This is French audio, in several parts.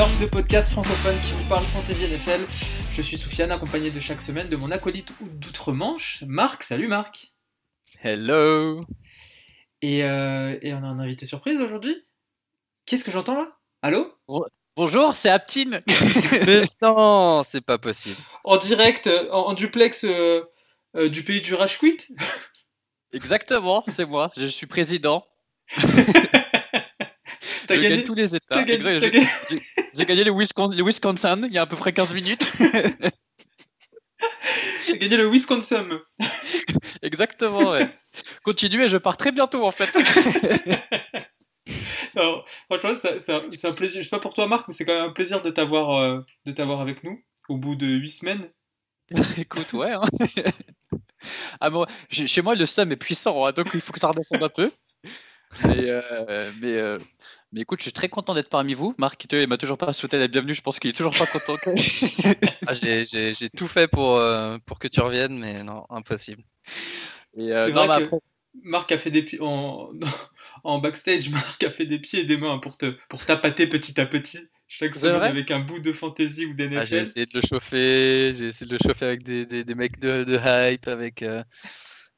Ballers, le podcast francophone qui vous parle Fantasy NFL. Je suis Soufiane, accompagné de chaque semaine de mon acolyte d'outre-Manche, Marc. Salut Marc. Hello. Et, euh, et on a un invité surprise aujourd'hui. Qu'est-ce que j'entends là? Allô? Bonjour, c'est Aptine. Mais non, c'est pas possible. En direct, en, en duplex euh, euh, du pays du Rage Quit? Exactement, c'est moi. Je suis président. T'as gagné gagne tous les États. j'ai- gagné- j'ai- J'ai gagné le Wisconsin, le Wisconsin il y a à peu près 15 minutes. T'as gagné le Wisconsin. Exactement, ouais. Continuez, je pars très bientôt en fait. Alors, franchement, c'est un plaisir. Je sais pas pour toi, Marc, mais c'est quand même un plaisir de t'avoir euh, de t'avoir avec nous au bout de 8 semaines. Écoute, ouais. hein. Ah, chez chez moi, le seum est puissant, hein, donc il faut que ça redescende un peu. Mais, euh, mais, euh, mais écoute, je suis très content d'être parmi vous. Marc, il m'a toujours pas souhaité d'être bienvenu. Je pense qu'il est toujours pas content. Ah, j'ai- tout fait pour, euh, pour que tu reviennes, mais non, impossible. Et, euh, C'est non, vrai que- après- Marc a fait des pieds en, en backstage. Marc a fait des pieds et des mains pour te pour tapater petit à petit chaque semaine avec un bout de fantasy ou Ah, j'ai d'NFL. essayé de le chauffer, j'ai essayé de le chauffer avec des, des, des mecs de, de hype, avec, euh,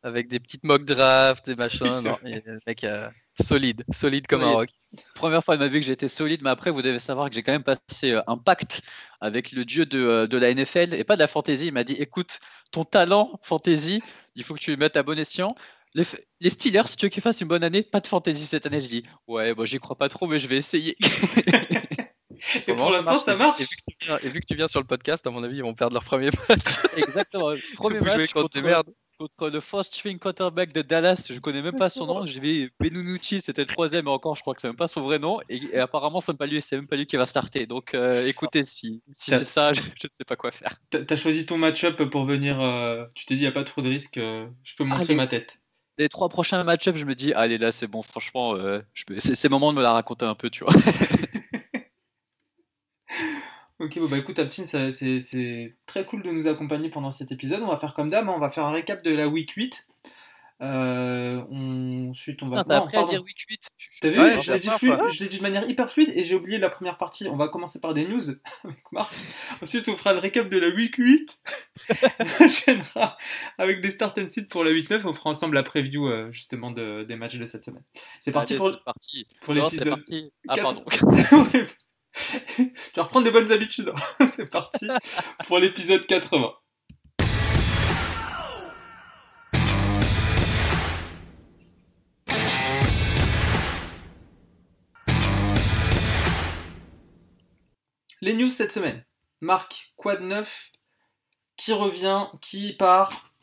avec des petites mock drafts, des machins. Oui, non, et le mec euh, solide, solide comme un rock. première fois de ma vie que été solide, mais après, vous devez savoir que j'ai quand même passé euh, un pacte avec le dieu de, euh, de la NFL et pas de la fantasy. Il m'a dit écoute, ton talent fantasy, il faut que tu le mettes à bon escient. Les, Steelers, si tu veux qu'ils fassent une bonne année, pas de fantasy cette année. Je dis ouais, bon, j'y crois pas trop, mais je vais essayer. Et pour l'instant, ça marche. Et vu, que tu viens, et vu que tu viens sur le podcast, à mon avis, ils vont perdre leur premier match. Exactement. Premier Vous jouez match contre contre, des merdes. Contre le first string quarterback de Dallas. Je connais même pas son nom. J'ai vu Benunucci, c'était le troisième, et encore, je crois que c'est même pas son vrai nom. Et, et apparemment, c'est même pas lui, c'est même pas lui qui va starter. Donc, euh, écoutez, si, si c'est ça, je, ne sais pas quoi faire. T'as choisi ton match-up pour venir. euh, tu t'es dit, y a pas trop de risques. euh, je peux montrer Allez. ma tête. Les trois prochains match-ups, je me dis, allez là, c'est bon. Franchement, euh, c'est le moment de me la raconter un peu, tu vois. Ok, bon bah écoute, Aptine, c'est c'est très cool de nous accompagner pendant cet épisode. On va faire comme d'hab, hein, on va faire un récap de la week 8. Euh, on... Ensuite, on va. T'as appris à dire week 8. T'as vu, Ouais, je l'ai dit, la fluide- première je l'ai dit de manière hyper fluide et j'ai oublié la première partie. On va commencer par des news avec Marc. Ensuite, on fera le récap de la week 8. on enchaînera avec des start and sit pour la 8-9. On fera ensemble la preview euh, justement de- des matchs de cette semaine. C'est parti pour, parti. pour l'épisode. parti. Ah, pardon. Je vais reprendre des bonnes habitudes. C'est parti pour l'épisode 80. Les news cette semaine. Marc, quoi de neuf Qui revient Qui part?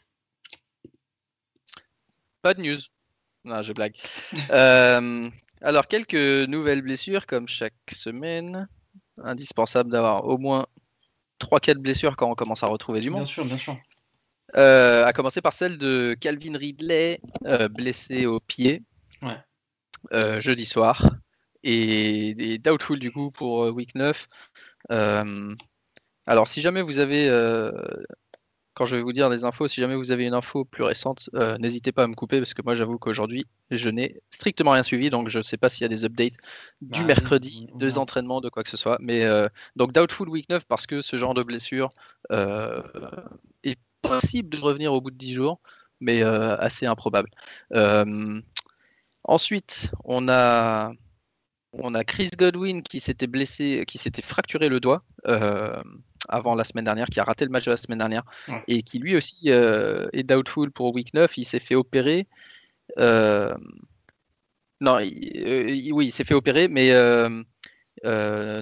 Pas de news. Je blague. Euh, alors, quelques nouvelles blessures, comme chaque semaine. Indispensable d'avoir au moins 3-4 blessures quand on commence à retrouver du Bien monde. sûr, bien sûr. Euh, à commencer par celle de Calvin Ridley, euh, blessé au pied Ouais. euh, jeudi soir. Et, et doubtful du coup pour euh, week 9. Euh, alors, si jamais vous avez, quand je vais vous dire des infos, si jamais vous avez une info plus récente, euh, n'hésitez pas à me couper parce que moi j'avoue qu'aujourd'hui je n'ai strictement rien suivi, donc je ne sais pas s'il y a des updates du Bah, mercredi, des entraînements, de quoi que ce soit. Mais euh, donc doubtful week 9 parce que ce genre de blessure euh, est possible de revenir au bout de 10 jours, mais assez improbable. Ensuite, on a, on a Chris Godwin qui s'était blessé, qui s'était fracturé le doigt euh, avant la semaine dernière, qui a raté le match de la semaine dernière, Ouais. et qui lui aussi euh, est doubtful pour week 9. Il s'est fait opérer. euh, non, il- oui, il s'est fait opérer, mais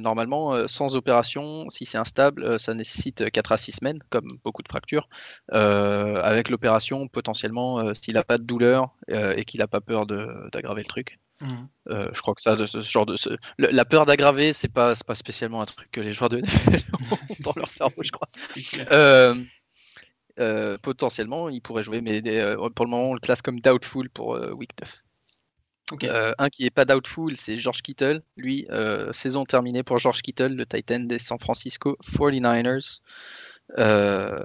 normalement, sans opération, si c'est instable, ça nécessite 4 à 6 semaines, comme beaucoup de fractures. Avec l'opération, potentiellement, s'il n'a pas de douleur et qu'il n'a pas peur d'aggraver le truc. Mhm. Euh, je crois que ça, de ce genre de, ce- le- la peur d'aggraver, c'est pas, c'est pas spécialement un truc que les joueurs de NFL ont dans leur cerveau, je crois. Euh, euh, potentiellement, il pourrait jouer, mais euh, pour le moment, on le classe comme doubtful pour euh, week 9. Ok. Euh, un qui est pas doubtful, c'est George Kittle. Lui, euh, saison terminée pour George Kittle, le Titan des San Francisco 49ers, euh,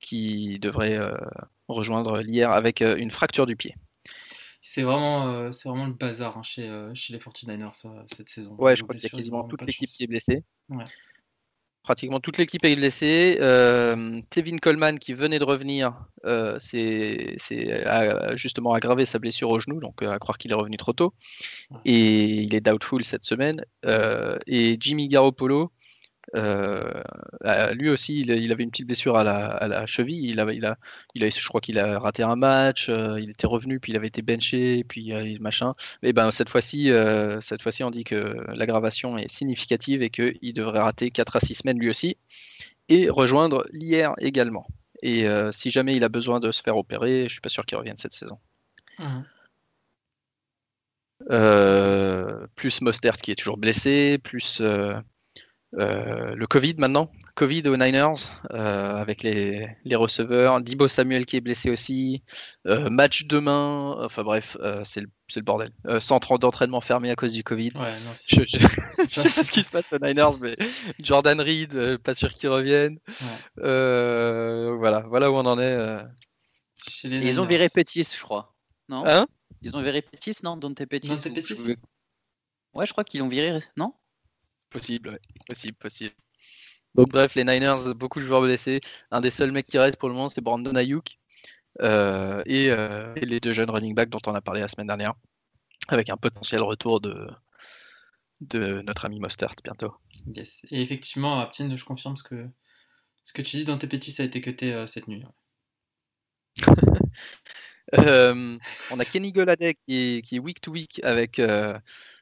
qui devrait euh, rejoindre l'hier avec euh, une fracture du pied. C'est vraiment, euh, c'est vraiment le bazar hein, chez, euh, chez les 49ers euh, cette saison. Ouais, je crois qu'il y a quasiment toute l'équipe qui est blessée. Ouais. Pratiquement toute l'équipe est blessée. Euh, Tevin Coleman qui venait de revenir, euh, c'est a justement aggravé sa blessure au genou, donc à croire qu'il est revenu trop tôt. Et il est doubtful cette semaine. Euh, et Jimmy Garoppolo, euh, a- lui aussi, il, il avait une petite blessure à la, à la cheville. Il avait, il a, il a, je crois qu'il a raté un match. euh, il était revenu, puis il avait été benché, puis euh, machin. Et ben cette fois-ci, euh, cette fois-ci, on dit que l'aggravation est significative et qu'il devrait rater 4 à 6 semaines lui aussi et rejoindre l'IR également. Et euh, si jamais il a besoin de se faire opérer, je suis pas sûr qu'il revienne cette saison. Euh, plus Mostert qui est toujours blessé, plus euh, euh, le Covid maintenant. Covid aux Niners euh, avec les, les receveurs. Dibo Samuel qui est blessé aussi. Euh, match demain. Enfin bref, euh, c'est le, c'est le bordel. Euh, centre d'entraînement fermé à cause du Covid. Ouais, non, c'est- Je, je- je sais pas ce qui se passe aux Niners, mais Jordan Reed, euh, pas sûr qu'il revienne. Ouais. Euh, voilà, voilà où on en est. euh. Chez les Et ils ont viré Pétis, je crois. Non? Hein? Ils ont viré Pétis, non? Dante Pétis Dante ou- Pettis ou- Ouais, je crois qu'ils l'ont viré, non? Possible, ouais. possible, possible. Donc bref, les Niners, beaucoup de joueurs blessés. Un des seuls mecs qui reste pour le moment, c'est Brandon Ayuk. Euh, et, euh, et les deux jeunes running backs dont on a parlé la semaine dernière, avec un potentiel retour de, de notre ami Mostert bientôt. Yes. Et effectivement, Aptine, je confirme ce que, ce que tu dis dans tes petits, ça a été cuté euh, cette nuit. Euh, on a Kenny Golladay qui est, qui est week to week avec, euh,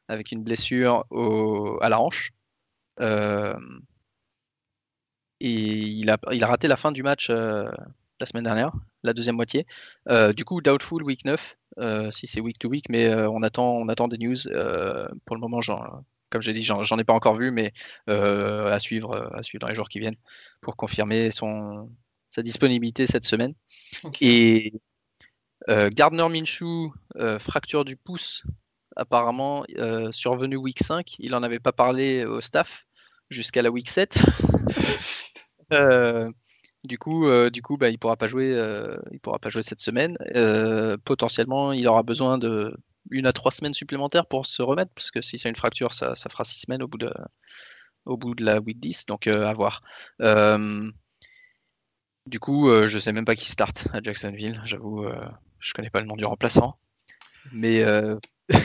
avec une blessure au- à la hanche. Euh, et il a, il a raté la fin du match euh, la semaine dernière, la deuxième moitié. Euh, du coup, doubtful week 9, euh, si c'est week to week, mais on, attend, on attend des news. Pour le moment, comme j'ai dit, j'en ai pas encore vu, mais à, suivre, à suivre dans les jours qui viennent pour confirmer son, sa disponibilité cette semaine. Et euh, Gardner Minshew, euh, fracture du pouce, apparemment euh, survenu week 5. Il en avait pas parlé au staff jusqu'à la week 7. Euh, du coup, euh, du coup bah, il pourra pas jouer, euh, il pourra pas jouer cette semaine. Potentiellement, il aura besoin de une à trois semaines supplémentaires pour se remettre, parce que si c'est une fracture, ça, ça fera six semaines au bout de, au bout de la week 10, donc à voir. Du coup, je sais même pas qui start à Jacksonville. J'avoue, je connais pas le nom du remplaçant, mais je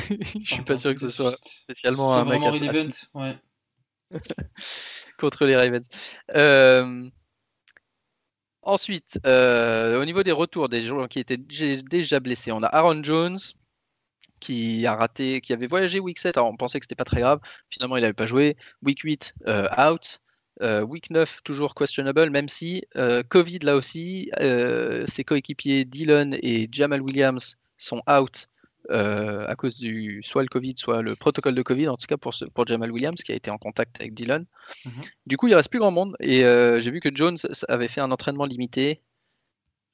suis pas sûr que ce soit spécialement un mec à- ouais. contre les Ravens. Euh, Ensuite, euh, au niveau des retours des joueurs qui étaient dé- déjà blessés, on a Aaron Jones qui a raté, qui avait voyagé week 7, alors on pensait que c'était pas très grave, finalement il n'avait pas joué. Week 8, euh, out. Week 9, toujours questionable, même si Covid là aussi, ses coéquipiers Dylan et Jamal Williams sont out euh, à cause du soit le Covid, soit le protocole de Covid, en tout cas pour, ce- pour Jamal Williams qui a été en contact avec Dylan. Mhm. Du coup, il reste plus grand monde et euh, j'ai vu que Jones avait fait un entraînement limité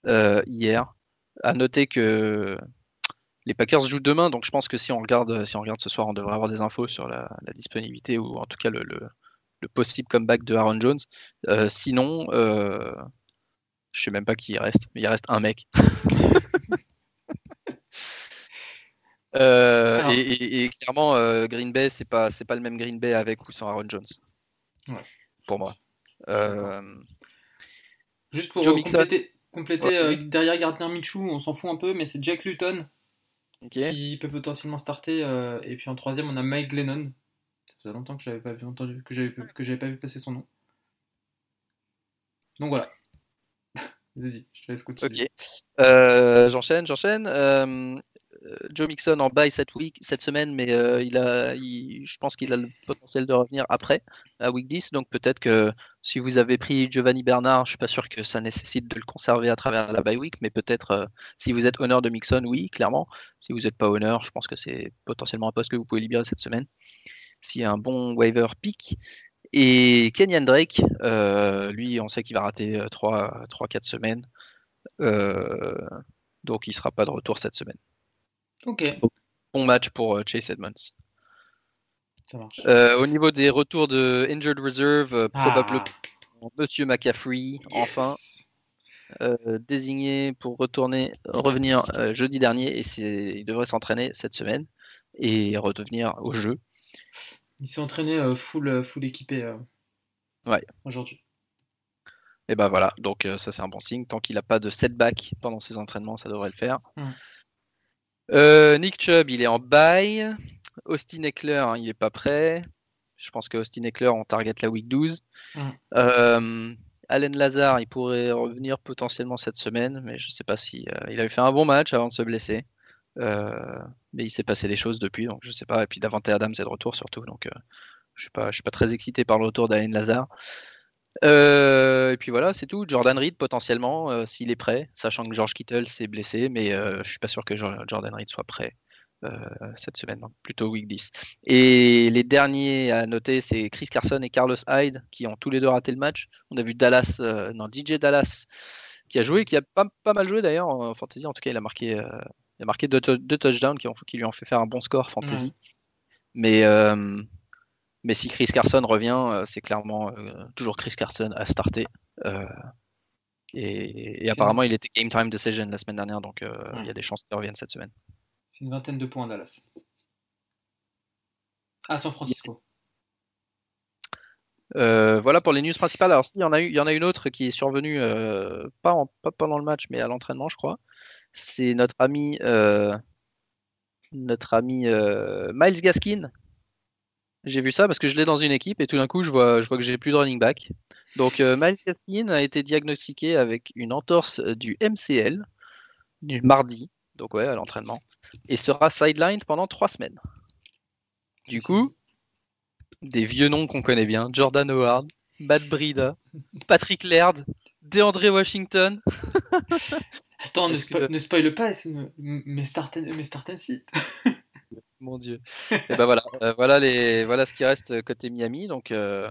euh, hier. À noter que les Packers jouent demain, donc je pense que si on regarde, si on regarde ce soir, on devrait avoir des infos sur la, la disponibilité ou en tout cas le, le- le possible comeback de Aaron Jones. Sinon, je sais même pas qui il reste, mais il reste un mec. Euh, et, et- et clairement, euh, Green Bay, c'est pas, c'est pas le même Green Bay avec ou sans Aaron Jones. Ouais. Pour moi. Euh, Juste pour compléter, compléter Ouais, derrière Gardner Minshew, on s'en fout un peu, mais c'est Jack Luton qui peut potentiellement starter. et puis en troisième, on a Mike Glennon. Ça faisait longtemps que j'avais pas vu entendu, que j'avais que j'avais pas vu passer son nom. Donc voilà. Vas-y, je te laisse continuer. Ok. J'enchaîne, j'enchaîne. Euh, Joe Mixon en bail cette semaine, mais euh, je pense qu'il a le potentiel de revenir après, à week 10. Donc peut-être que si vous avez pris Giovanni Bernard, je suis pas sûr que ça nécessite de le conserver à travers la bye week, mais peut-être euh, si vous êtes honneur de Mixon, oui, clairement. Si vous n'êtes pas honneur, je pense que c'est potentiellement un poste que vous pouvez libérer cette semaine. S'il y a un bon waiver pick. Et Kenyan Drake, lui, on sait qu'il va rater 3-4 semaines. Donc il ne sera pas de retour cette semaine. Ok, Bon match pour euh, Chase Edmonds. ça marche. Euh, au niveau des retours de Injured Reserve, euh, Ah, probablement Monsieur McCaffrey, enfin. euh, désigné pour retourner, revenir euh, jeudi dernier et il devrait s'entraîner cette semaine et redevenir au jeu. Il s'est entraîné euh, full, full équipé ouais. aujourd'hui. Et ben voilà, donc ça c'est un bon signe. Tant qu'il n'a pas de setback pendant ses entraînements, ça devrait le faire. Nick Chubb, il est en bail. Austin Eckler, hein, il est pas prêt. Je pense que Austin Eckler, on target la week 12. Allen Lazare, il pourrait revenir potentiellement cette semaine, mais je ne sais pas si euh, il avait fait un bon match avant de se blesser. Euh, mais il s'est passé des choses depuis, donc je ne sais pas. Et puis Davante Adams est de retour surtout, donc euh, je ne suis, pas très excité par le retour d'Allen Lazare. Et puis voilà, c'est tout. Jordan Reed potentiellement, s'il est prêt, sachant que George Kittle s'est blessé, mais je ne suis pas sûr que Jordan Reed soit prêt. Euh, cette semaine, plutôt week 10. Et les derniers à noter, c'est Chris Carson et Carlos Hyde qui ont tous les deux raté le match. On a vu Dallas, euh, non, DJ Dallas qui a joué, qui a pas, pas mal joué d'ailleurs en fantasy. En tout cas, il a marqué, euh, il a marqué deux, touchdowns qui, ont, qui, lui ont fait faire un bon score fantasy. Mais, mais si Chris Carson revient, c'est clairement toujours Chris Carson à starter. Et, apparemment, il était game time decision la semaine dernière, donc il y a des chances qu'il revienne cette semaine. Une vingtaine de points à Dallas. À San Francisco. Euh, voilà pour les news principales. Alors, il y en a, eu, il y en a une autre qui est survenue, euh, pas, pas, pendant le match, mais à l'entraînement, je crois. C'est notre ami, euh, notre ami Miles Gaskin. J'ai vu ça parce que je l'ai dans une équipe et tout d'un coup, je vois, je vois que j'ai plus de running back. Donc, Miles Gaskin a été diagnostiqué avec une entorse du MCL du mardi, donc ouais, à l'entraînement et sera sidelined pendant trois semaines. Du coup, des vieux noms qu'on connaît bien Jordan Howard, Matt Brida, Patrick Laird, DeAndre Washington. Attends, ne, spoil pas mes start mes start Mon dieu. et ben voilà, euh, voilà, les, voilà ce qui reste côté Miami. Donc, euh,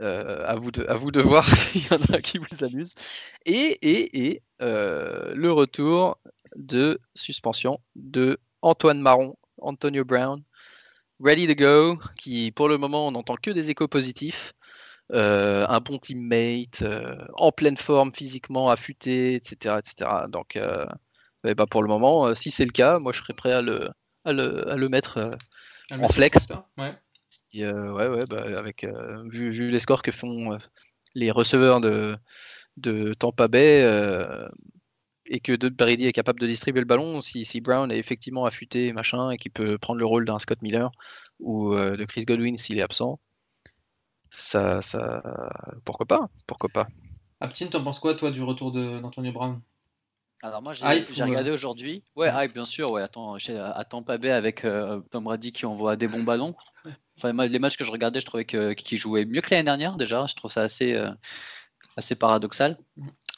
euh, à, vous de, à vous de voir s'il y en a qui vous amuse. Et, et, et le retour de suspension de Antoine Marron, Antonio Brown, ready to go, qui pour le moment on n'entend que des échos positifs. Euh, un bon teammate, euh, en pleine forme physiquement, affûté, etc. etc. Donc euh, bah, pour le moment, si c'est le cas, moi je serais prêt à le, à le, à le mettre en flex. Ouais. ouais, ouais, bah, avec, vu, vu, les scores que font les receveurs de, de Tampa Bay, et que de Brady est capable de distribuer le ballon, si, si Brown est effectivement affûté machin et qu'il peut prendre le rôle d'un Scott Miller ou euh, de Chris Godwin s'il est absent, ça, ça, pourquoi pas, pourquoi pas. Aptine, t'en penses quoi toi du retour d'Antonio Brown? Alors moi j'ai regardé aujourd'hui. Ouais, hype bien sûr. Ouais, attends, à Tampa Bay avec euh, Tom Brady qui envoie des bons ballons. Enfin, les matchs que je regardais, je trouvais qu'il jouait mieux que l'année dernière déjà. Je trouve ça assez, euh, assez paradoxal.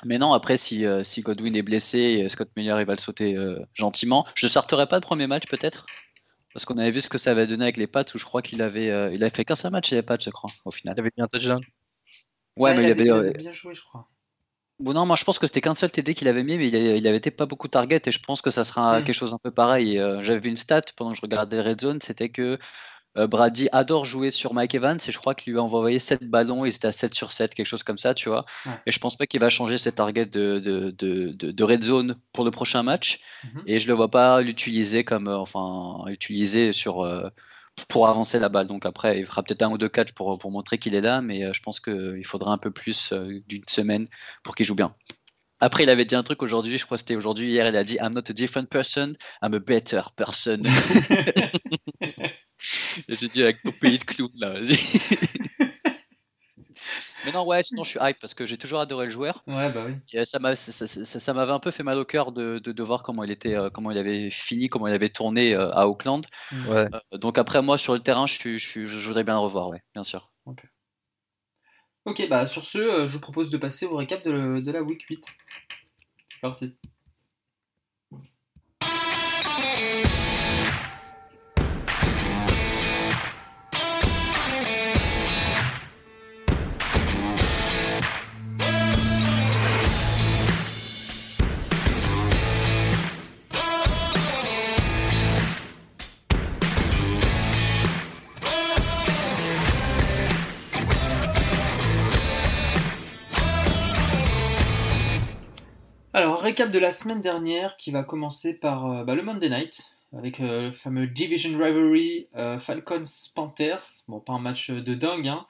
Mais non, après, si, euh, si Godwin est blessé Scott Miller il va le sauter euh, gentiment, je ne sortirai pas le premier match peut-être. Parce qu'on avait vu ce que ça avait donné avec les Pats où je crois qu'il avait, euh, il avait fait qu'un seul match chez les Pats, je crois, au final. Il avait bien touchdown. Ouais, mais il, avait, bien joué, je crois. Bon, non, moi je pense que c'était qu'un seul TD qu'il avait mis, mais il avait, été pas beaucoup target et je pense que ça sera hmm. quelque chose un peu pareil. J'avais vu une stat pendant que je regardais Red Zone, c'était que euh, Brady adore jouer sur Mike Evans et je crois qu'il lui a envoyé 7 ballons et c'était à 7 sur 7, quelque chose comme ça, tu vois. Et je pense pas qu'il va changer ses targets de, de, de, red zone pour le prochain match. Mhm. Et je le vois pas l'utiliser comme, euh, enfin, utiliser sur, euh, pour avancer la balle. Donc après, il fera peut-être un ou deux catchs pour, pour montrer qu'il est là, mais je pense qu'il faudra un peu plus d'une semaine pour qu'il joue bien. Après, il avait dit un truc aujourd'hui, je crois que c'était aujourd'hui, hier, il a dit I'm not a different person, I'm a better person. J'ai dit avec ton pays de clown là, vas-y. Mais non, ouais, sinon je suis hype parce que j'ai toujours adoré le joueur. Ouais, bah oui. ça, m'avait ça, un peu fait mal au cœur de, de, voir comment il était, euh, comment il avait fini, comment il avait tourné euh, à Auckland. Mm. Ouais. Euh, donc après, moi sur le terrain, je, je, je, voudrais bien le revoir, ouais, bien sûr. Ok. Ok, bah sur ce, je vous propose de passer au récap de, de la week 8. C'est parti. Récap de la semaine dernière qui va commencer par euh, bah, le Monday Night avec euh, le fameux Division Rivalry euh, Falcons-Panthers. Bon, pas un match de dingue, hein.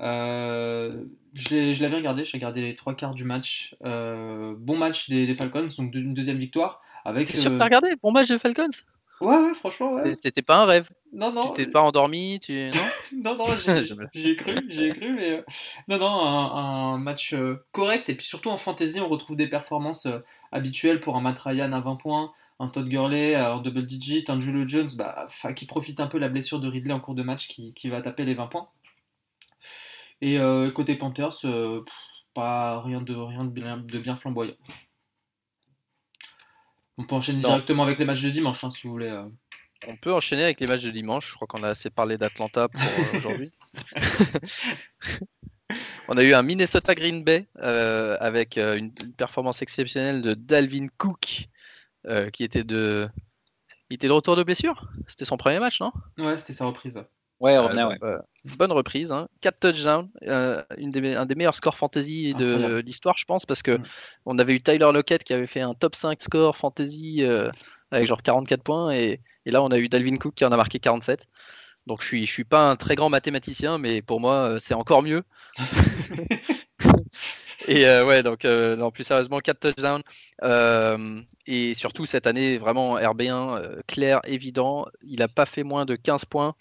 Euh, je l'avais regardé, j'ai regardé les trois quarts du match. Euh, bon match des, des Falcons, donc une deuxième victoire. Avec, sûr que t'as regardé Bon match de Falcons Ouais, ouais, franchement, ouais. C'était pas un rêve. Non, non, Tu t'es pas endormi tu... Non? Non, non, j'ai cru, j'y ai cru, mais euh, non, non, un, un match euh, correct. Et puis surtout en fantasy, on retrouve des performances euh, habituelles pour un Matt Ryan à 20 points, un Todd Gurley à en double digit, un Julio Jones bah, qui profite un peu de la blessure de Ridley en cours de match qui, qui va taper les 20 points. Et euh, côté Panthers, euh, pff, pas rien de, rien de, bien, de bien flamboyant. On peut enchaîner Non. directement avec les matchs de dimanche hein, si vous voulez. euh. On peut enchaîner avec les matchs de dimanche. Je crois qu'on a assez parlé d'Atlanta pour aujourd'hui. On a eu un Minnesota Green Bay euh, avec euh, une, une performance exceptionnelle de Dalvin Cook euh, qui était de. Il était de retour de blessure? C'était son premier match, non? Ouais, c'était sa reprise. Ouais, Euh, revenait, ouais. euh, bonne reprise, hein. 4 touchdowns, euh, une des, un des meilleurs scores fantasy de l'histoire, je pense, parce que Mm. on avait eu Tyler Lockett qui avait fait un top 5 score fantasy euh, avec genre 44 points, et, et là on a eu Dalvin Cook qui en a marqué 47. Donc je suis, je suis pas un très grand mathématicien, mais pour moi euh, c'est encore mieux. Et euh, ouais, donc euh, non, plus sérieusement, 4 touchdowns. Euh, et surtout cette année, vraiment RB1 euh, clair, évident. Il n'a pas fait moins de 15 points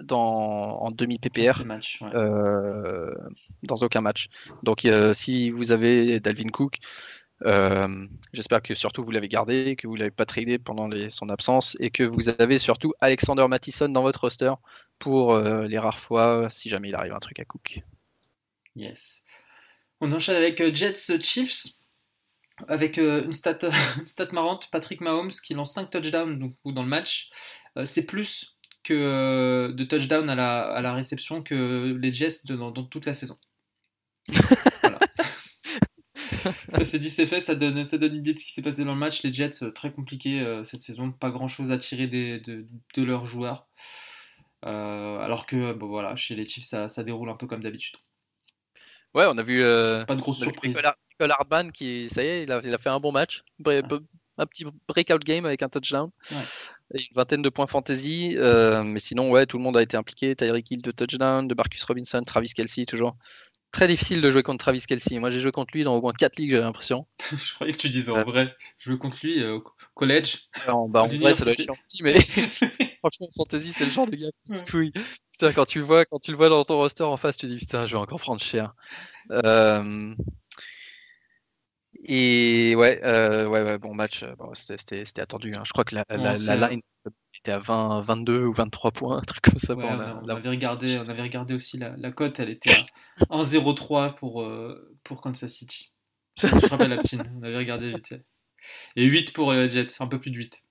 dans, en demi PPR Ce match, ouais. euh, dans aucun match. Donc si vous avez Dalvin Cook, euh, j'espère que surtout vous l'avez gardé, que vous l'avez pas tradé pendant les- son absence et que vous avez surtout Alexander Mattison dans votre roster pour euh, les rares fois si jamais il arrive un truc à Cook. Yes. On enchaîne avec euh, Jets Chiefs. Avec une, stat, une stat marrante, Patrick Mahomes qui lance 5 touchdowns donc, dans le match. C'est plus que de touchdowns à la, à la réception que les Jets dans toute la saison. Ça c'est dit, c'est fait, ça donne, ça donne une idée de ce qui s'est passé dans le match. Les Jets, euh, très compliqués euh, cette saison, pas grand chose à tirer des- de, de leurs joueurs. Euh, alors que bon, voilà, chez les Chiefs, ça, ça déroule un peu comme d'habitude. Ouais, on a vu, Pas de grosse surprise. Nicole, Ar- Nicole Hardman qui, ça y est, il a, il a fait un bon match. Un petit breakout game avec un touchdown. Ouais. Et une vingtaine de points fantasy. euh, mais sinon, ouais, tout le monde a été impliqué. Tyreek Hill de touchdown, de Marcus Robinson, Travis Kelsey, toujours. Très difficile de jouer contre Travis Kelsey. Moi, j'ai joué contre lui dans au moins 4 ligues, j'ai l'impression. Je croyais que tu disais en vrai. Je veux contre lui euh, au collège. En, bah, en À vrai, ça doit être aussi, mais franchement, en fantasy, c'est le genre de gars qui se couille. Putain, quand tu le vois, quand tu le vois dans ton roster en face, tu te dis putain, je vais encore prendre cher. Euh, Et ouais, euh, ouais, ouais, bon match, bon, c'était- attendu. hein. Je crois que la line était à 20, 22 ou 23 points, un truc comme ça. Ouais, on, avait regardé, on avait regardé aussi la, la cote, elle était à 1,03 pour, euh, pour Kansas City. Je me rappelle la petite, on avait regardé vite. Et 8 pour euh, Jets, un peu plus de 8.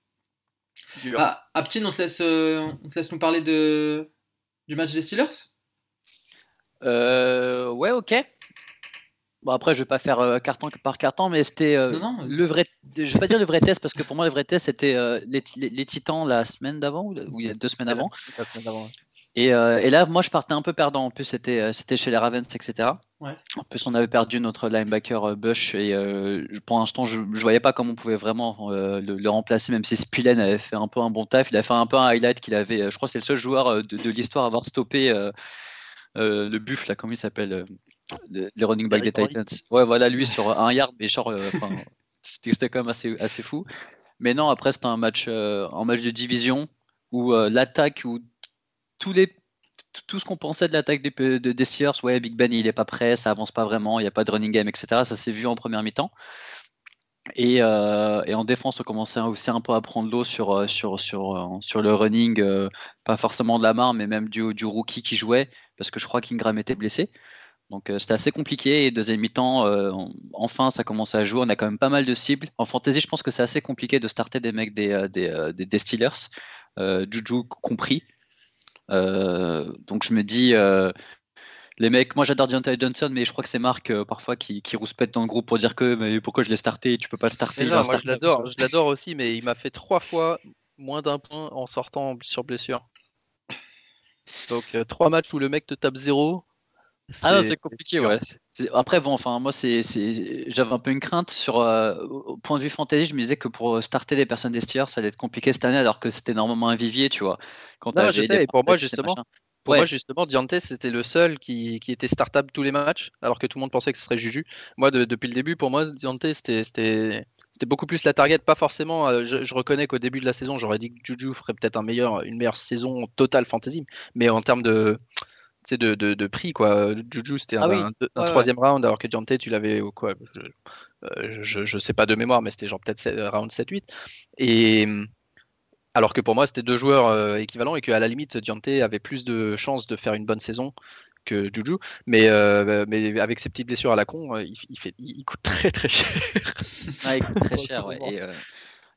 Dur. Ah, Aptin, on te laisse, euh, on te laisse nous parler de, du match des Steelers? Euh, ouais, ok. Bon, après, je vais pas faire euh, carton par carton, mais c'était euh, Non, non. le vrai. Je vais pas dire le vrai test parce que pour moi, le vrai test c'était euh, les, les- les Titans la semaine d'avant ou, il y a deux semaines avant. Ouais. Et, euh, et là, moi, je partais un peu perdant. En plus, c'était c'était chez les Ravens, etc. Ouais. En plus, on avait perdu notre linebacker Bush et pour l'instant, je, je voyais pas comment on pouvait vraiment le, le remplacer, même si Spillen avait fait un peu un bon taf. Il a fait un peu un highlight qu'il avait. Je crois que c'est le seul joueur de, de l'histoire à avoir stoppé euh, le buff là, comment il s'appelle, le- les running back des. Titans. Ouais, voilà, lui sur un yard, mais genre, euh, c'était quand même assez, assez fou. Mais non, après, c'était un match, euh, un match de division où euh, l'attaque, où tous les tout ce qu'on pensait de l'attaque des, de- des Steelers, ouais, Big Ben il est pas prêt, ça avance pas vraiment, il n'y a pas de running game, etc. Ça s'est vu en première mi-temps. Et, euh, et en défense, on commençait aussi un peu à prendre l'eau sur, sur, sur, sur le running, euh, pas forcément de la marre, mais même du, du rookie qui jouait, parce que je crois qu'Ingram était blessé. Donc euh, c'était assez compliqué. Et deuxième mi-temps, euh, enfin, ça commençait à jouer. On a quand même pas mal de cibles. En fantasy, je pense que c'est assez compliqué de starter des mecs des, euh, des, des- des Steelers, euh, Juju compris. Donc je me dis, les mecs, moi j'adore Deontay Johnson, mais je crois que c'est Marc parfois qui, qui rouspète dans le groupe pour dire que mais pourquoi je l'ai starté, tu peux pas le starter. Non, moi je l'adore, je l'adore aussi, mais il m'a fait trois fois moins d'un point en sortant sur blessure. Donc trois matchs où le mec te tape zéro, Ah non, c'est compliqué, ouais. Après, bon, enfin, moi, c'est, j'avais un peu une crainte sur, euh, au point de vue fantasy, je me disais que pour starter des personnes des Steelers, ça allait être compliqué cette année, alors que c'était normalement un vivier, tu vois. Quand non, je sais, et pour moi, justement, pour moi, justement, Diante, c'était le seul qui, qui, était startable tous les matchs, alors que tout le monde pensait que ce serait Juju. Moi, depuis le début, pour moi, Diante, c'était, c'était, beaucoup plus la target, pas forcément. Euh, je, reconnais qu'au début de la saison, j'aurais dit que Juju ferait peut-être un meilleur, une meilleure saison totale fantasy, mais en termes de, de, de, de, prix, quoi. Juju, c'était un, ah troisième round, alors que Diante, tu l'avais au quoi euh, je, je, sais pas de mémoire, mais c'était genre peut-être round 7-8. Et alors que pour moi, c'était deux joueurs euh, équivalents et qu'à la limite, Diante avait plus de chances de faire une bonne saison que Juju. Mais, euh, mais avec ses petites blessures à la con, il, il, fait, il coûte très très cher. Ah, il coûte très cher, ouais. Et,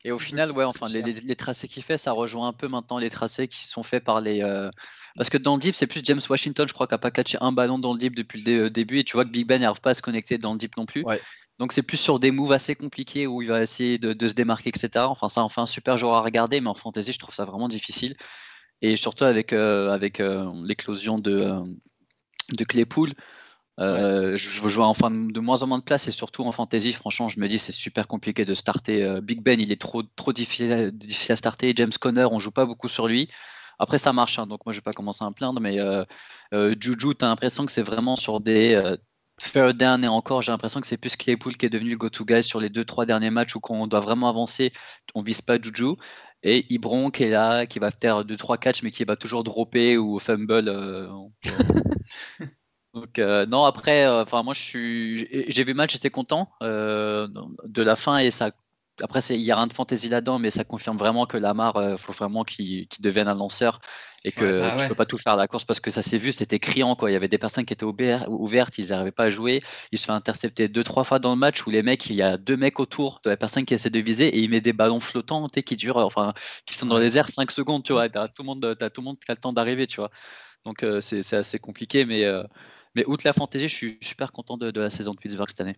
et, au final, ouais, enfin, les, les, tracés qu'il fait, ça rejoint un peu maintenant les tracés qui sont faits par les, parce que dans le deep, c'est plus James Washington, je crois, qui n'a pas catché un ballon dans le deep depuis le début. Et tu vois que Big Ben n'arrive pas à se connecter dans le deep non plus. Donc c'est plus sur des moves assez compliqués où il va essayer de, se démarquer, etc. Enfin, ça en fait un super joueur à regarder, mais en fantasy, je trouve ça vraiment difficile. Et surtout avec, euh, avec euh, l'éclosion de, euh, de Claypool, je, je vois enfin de moins en moins de place et surtout en fantasy, franchement, je me dis c'est super compliqué de starter. Big Ben, il est trop, trop difficile, difficile à starter. James Conner, on joue pas beaucoup sur lui. Après, ça marche, hein, donc moi, je vais pas commencer à me plaindre, mais euh, euh, Juju, tu as l'impression que c'est vraiment sur des euh, fair down et encore, j'ai l'impression que c'est plus Claypool qui est devenu le go-to guy sur les deux, trois derniers matchs où quand on doit vraiment avancer, on vise pas Juju. Et Ibron qui est là, qui va faire deux, trois catchs, mais qui va toujours dropper ou fumble. Donc non après, enfin moi je suis, j'ai vu le match, j'étais content de la fin et ça après, il y a rien de fantaisie là-dedans, mais ça confirme vraiment que Lamar, il euh, faut vraiment qu'il devienne un lanceur et que bah tu ne peux pas tout faire à la course parce que ça s'est vu, c'était criant. Quoi. Il y avait des personnes qui étaient ouvertes, ils n'arrivaient pas à jouer. Il se fait intercepter deux, trois fois dans le match où les mecs, il y a deux mecs autour de la personne qui essaie de viser et il met des ballons flottants qui durent, enfin, qui sont dans les airs 5 secondes. Tu vois, as tout, le monde, as tout le monde qui a le temps d'arriver. Tu vois. Donc, euh, c'est assez compliqué, mais, euh, mais outre la fantaisie, je suis super content de, la saison de Pittsburgh cette année.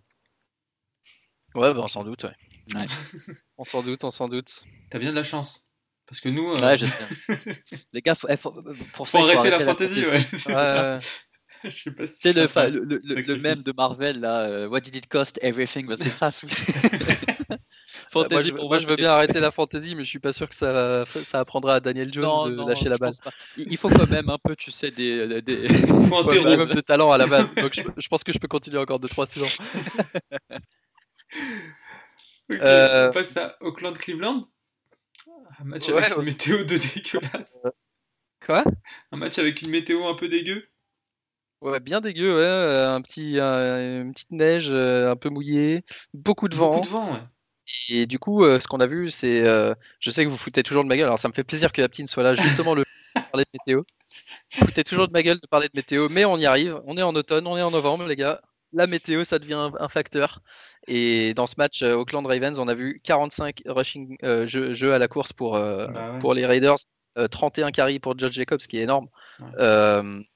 Ouais, bah, sans doute, ouais. on s'en doute, on s'en doute. T'as bien de la chance. Parce que nous. Euh, ouais, je sais. Les gars, faut, eh, pour ça, faut, arrêter, la, fantaisie, ouais. je sais pas si. C'est le, le, le, le, même de Marvel, là. Euh, what did it cost? Everything C'est ça. Fantasy, moi, je, moi, je veux bien arrêter la fantasy, mais je suis pas sûr que ça, ça apprendra à Daniel Jones de lâcher la base. Il faut quand même un peu, tu sais, des, des... Il faut un minimum de talent à la base. Donc je, je, pense que je peux continuer encore 2-3 saisons. Euh, on passe à Auckland-Cleveland. Un match avec une météo de dégueulasse. Euh, quoi? Un match avec une météo un peu dégueu. Ouais, bien dégueu, ouais. Euh, un petit, une petite neige un peu mouillée, beaucoup de vent. Beaucoup de vent, ouais. Et du coup, ce qu'on a vu, c'est. je sais que vous foutez toujours de ma gueule, alors ça me fait plaisir que Aptine soit là justement le parler de météo. Vous foutez toujours de ma gueule de parler de météo, mais on y arrive. On est en automne, on est en novembre, les gars la météo, ça devient un, facteur. Et dans ce match, euh, Auckland Ravens, on a vu 45 rushing euh, jeux, à la course pour, euh, bah pour les Raiders. 31 carries pour George Jacobs, ce qui est énorme.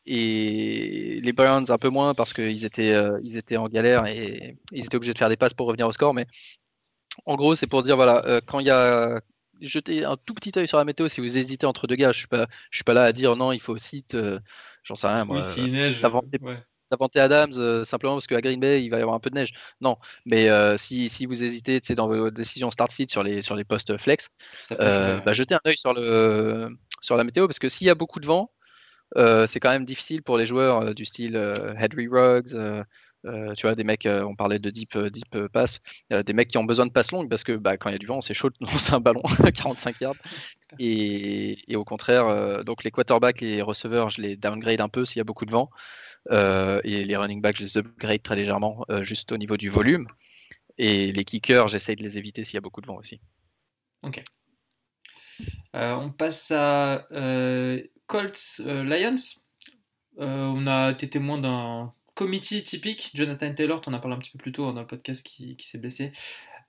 et les Browns un peu moins parce qu'ils étaient, ils étaient en galère et ils étaient obligés de faire des passes pour revenir au score. Mais en gros, c'est pour dire voilà, quand il y a jetez un tout petit œil sur la météo si vous hésitez entre deux gars. Je suis pas, je suis pas là à dire non, il faut aussi, j'en sais rien moi. Oui, neige, Davante Adams euh, simplement parce qu'à Green Bay il va y avoir un peu de neige. Non, mais euh, si, si, vous hésitez dans vos décisions start sit sur les, sur les postes flex, euh, bah, jetez un œil sur, le, sur la météo parce que s'il y a beaucoup de vent, c'est quand même difficile pour les joueurs du style Henry Ruggs. Tu vois, des mecs, on parlait de deep, deep pass, des mecs qui ont besoin de passes longues parce que bah, quand il y a du vent, c'est chaud de lancer un ballon à 45 yards. Et, et au contraire, donc les quarterbacks, les receveurs, je les downgrade un peu s'il y a beaucoup de vent. Euh, et les running backs, je les upgrade très légèrement, euh, juste au niveau du volume. Et les kickers, j'essaye de les éviter s'il y a beaucoup de vent aussi. Ok. Euh, on passe à Colts Lions. on a été témoin d'un committee typique. Jonathan Taylor, on en a parlé un petit peu plus tôt hein, dans le podcast qui, qui s'est blessé,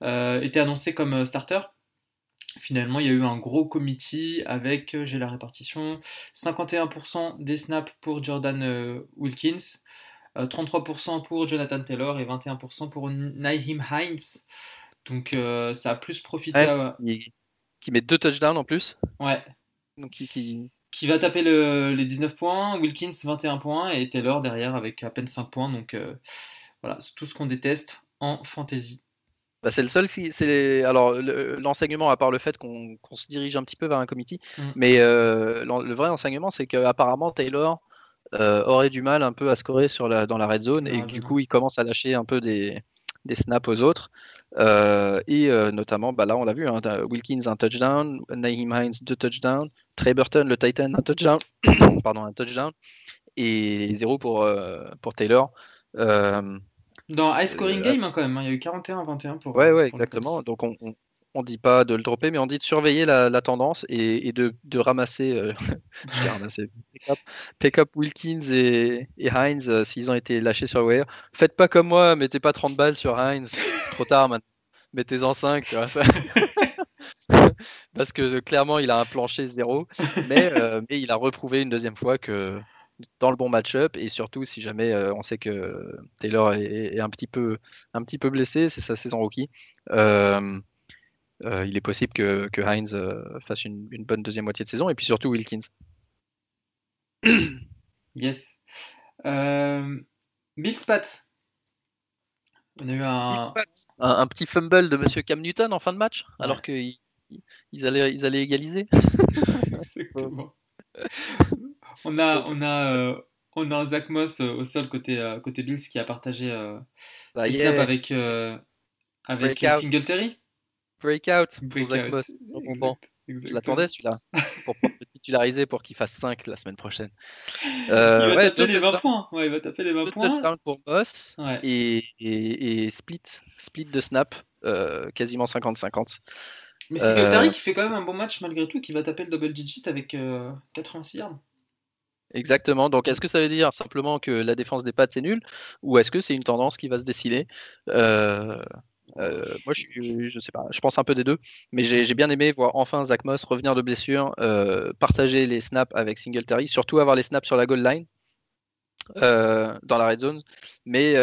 était annoncé comme starter. Finalement, il y a eu un gros committee avec, euh, j'ai la répartition, 51% des snaps pour Jordan euh, Wilkins, 33% euh, pour Jonathan Taylor et 21% pour Naheem Hines. Donc ça a plus profité qui, met deux touchdowns en plus. Ouais. Donc qui, qui va taper le- les 19 points, Wilkins 21 points et Taylor derrière avec à peine 5 points. Donc euh, voilà, c'est tout ce qu'on déteste en fantasy. Bah, c'est le seul. les- alors le- l'enseignement, à part le fait qu'on se dirige un petit peu vers un committee, Mm. mais euh, le vrai enseignement, c'est qu'apparemment Taylor euh, aurait du mal un peu à scorer sur la, dans la red zone Dans et que du coup il commence à lâcher un peu des, des snaps aux autres. Euh, et euh, notamment, bah là on l'a vu, hein, Wilkins un touchdown, Naheem Hines deux touchdowns, Trey Burton le Titan un touchdown, pardon un touchdown et zéro pour euh, pour Taylor. Dans high scoring game hein, quand même, hein, il y a eu 41-21 pour. Ouais, ouais, exactement. Donc on, on, on dit pas de le dropper, mais on dit de surveiller la, tendance et, de, ramasser, euh, ramasser, pick up, pick up Wilkins et, Hines euh, s'ils ont été lâchés sur wire. Faites pas comme moi, mettez pas 30 balles sur Hines, c'est trop tard maintenant. Mettez-en 5, tu vois. ça. Parce que clairement, il a un plancher zéro, mais, euh, mais il a reprouvé une deuxième fois que dans le bon match-up et surtout si jamais euh, on sait que Taylor est, est un petit peu un petit peu blessé, c'est sa saison rookie. Euh, il est possible que, que Hines euh, fasse une, une bonne deuxième moitié de saison et puis surtout Wilkins. Yes. Euh, Bill Spats. On a eu un. Un, un petit fumble de Monsieur Cam Newton en fin de match, alors qu'ils ils allaient, ils allaient égaliser. Exactement. on a, on a, euh, on a Zach Moss euh, au sol côté, euh, côté Bills qui a partagé euh, ses snaps est, avec, euh, avec Breakout. Singletary. Breakout pour Breakout. Zach Moss sur mon banc. Je l'attendais celui-là pour pouvoir le titulariser pour qu'il fasse 5 la semaine prochaine. Il Euh, va ouais, taper les 20 touchdowns- points. Ouais, il va taper les 20 deux points. pour Moss Ouais. et, et, et split, split de snap, euh, quasiment 50-50. Mais Singletary Euh, qui fait quand même un bon match malgré tout, qui va taper le double digit avec euh, 86 yards. Exactement. Donc, est-ce que ça veut dire simplement que la défense des Pats est nulle ou est-ce que c'est une tendance qui va se dessiner? Euh, Moi, je, suis- je sais pas. Je pense un peu des deux, mais j'ai bien aimé voir enfin Zach Moss revenir de blessure, euh, partager les snaps avec Singletary, surtout avoir les snaps sur la goal line euh, dans la red zone, mais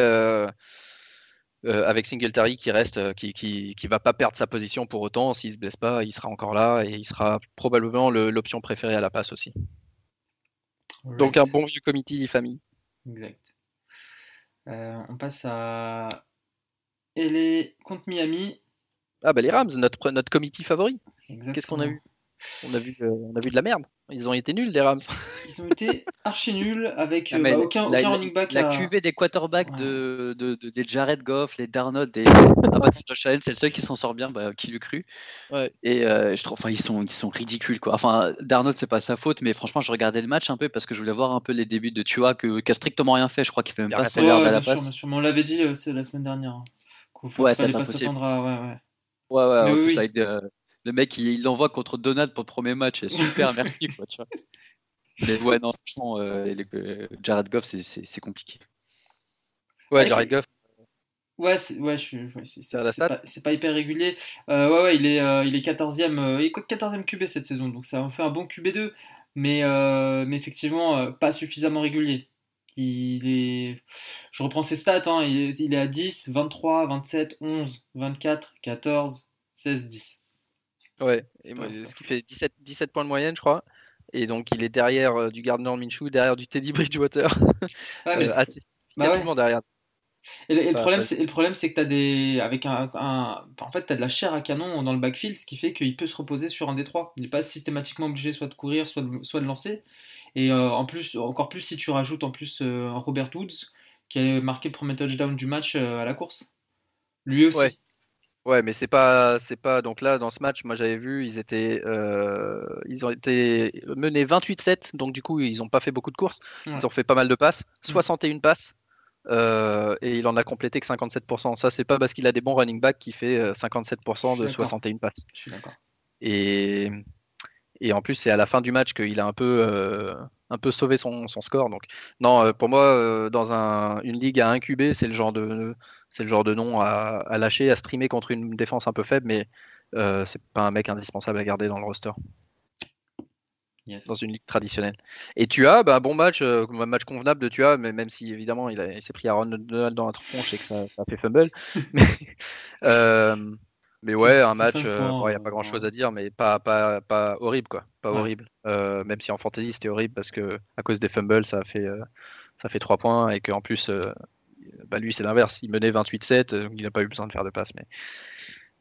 avec Singletary qui reste, qui, qui, qui va pas perdre sa position pour autant. S'il se blesse pas, il sera encore là et il sera probablement le- l'option préférée à la passe aussi. Donc un bon vieux committee famille. Exact. On passe à LA contre Miami. Ah bah les Rams, notre, notre committee favori. Exactement. Qu'est-ce qu'on a eu on a, vu, euh, on a vu de la merde. Ils ont été nuls, les Rams. Ils ont été archi nuls avec Ah, euh, bah, la- aucun, la, aucun la- running back. la à- cuvée des quarterbacks Ouais. de, de, de- des Jared Goff, les Darnold, des ah bah, Josh Allen, c'est le seul qui s'en sort bien, bah, qui l'eût cru. Ouais. Et euh, je trouve, enfin, ils sont, ils sont ridicules quoi. Enfin, Darnold, c'est pas sa faute, mais franchement, je regardais le match un peu parce que je voulais voir un peu les débuts de Tua, que, qui a strictement rien fait. Je crois qu'il fait même pas rien 100 fait. yards Ouais, à la bien sûr, passe. bien sûr. Mais on l'avait dit euh, c'est la semaine dernière. Faut Ouais, c'est impossible. à. Ouais, ouais. Ouais, ouais, Mais en oui, plus, oui. avec de- le mec, il l'envoie contre Donald pour le premier match. Super, merci quoi, tu vois. Mais ouais, non, franchement, euh, les- euh, Jared Goff, c'est- compliqué. Ouais, Ouais, Jared Goff. Ouais, c'est ouais, je suis- ouais, pas, c'est pas hyper régulier. Euh, ouais, ouais, il est, euh, il est 14e, euh, il est 14e QB cette saison, donc ça en fait un bon QB2, mais, euh, mais effectivement, euh, pas suffisamment régulier. Il est... Je reprends ses stats, hein, il, est, à 10, 23, 27, 11, 24, 14, 16, 10. Ouais, et moi, ce qui fait 17, 17 points de moyenne, je crois. Et donc, il est derrière euh, du Gardner Minshew, derrière du Teddy Bridgewater. Ouais, mais- Euh, assez- bah ouais. derrière. Et le, et le Bah, problème, c'est, et le problème, c'est que t'as des, avec un, un- en fait, t'as de la chair à canon dans le backfield, ce qui fait qu'il peut se reposer sur un des trois. Il n'est pas systématiquement obligé soit de courir, soit de, soit de lancer. Et euh, en plus, encore plus si tu rajoutes en plus euh, Robert Woods qui a marqué le premier touchdown du match euh, à la course. Lui aussi. Ouais. Ouais, mais c'est pas, c'est pas. Donc là, dans ce match, moi j'avais vu, ils étaient, ils ont été menés 28-7, donc du coup, ils n'ont pas fait beaucoup de courses. Ouais. Ils ont fait pas mal de passes, Mm. 61 passes, euh, et il en a complété que 57%. Ça, c'est pas parce qu'il a des bons running backs qui fait euh, 57% Je de suis d'accord. 61 passes. Je suis d'accord. Et, et en plus, c'est à la fin du match qu'il a un peu, euh, un peu sauvé son, son score. Donc, non, euh, pour moi, euh, dans un, une ligue à 1 QB, c'est le genre de, c'est le genre de nom à, à lâcher, à streamer contre une défense un peu faible, mais euh, c'est pas un mec indispensable à garder dans le roster, Yes. dans une ligue traditionnelle. Et tu as, bah, bon match, euh, un match convenable de Tua, mais même si évidemment il, il s'est pris Aaron Donald dans la tronche et que ça, ça a fait fumble. mais, Mais ouais, un match, cinq il n'y a pas euh, grand chose à dire, mais pas, pas, pas horrible, quoi. Pas Ouais. horrible. Euh, même si en fantasy, c'était horrible parce que à cause des fumbles, ça a fait, euh, ça fait 3 points et qu'en plus, euh, bah, lui, c'est l'inverse. Il menait 28-7, euh, donc il n'a pas eu besoin de faire de passe. Mais...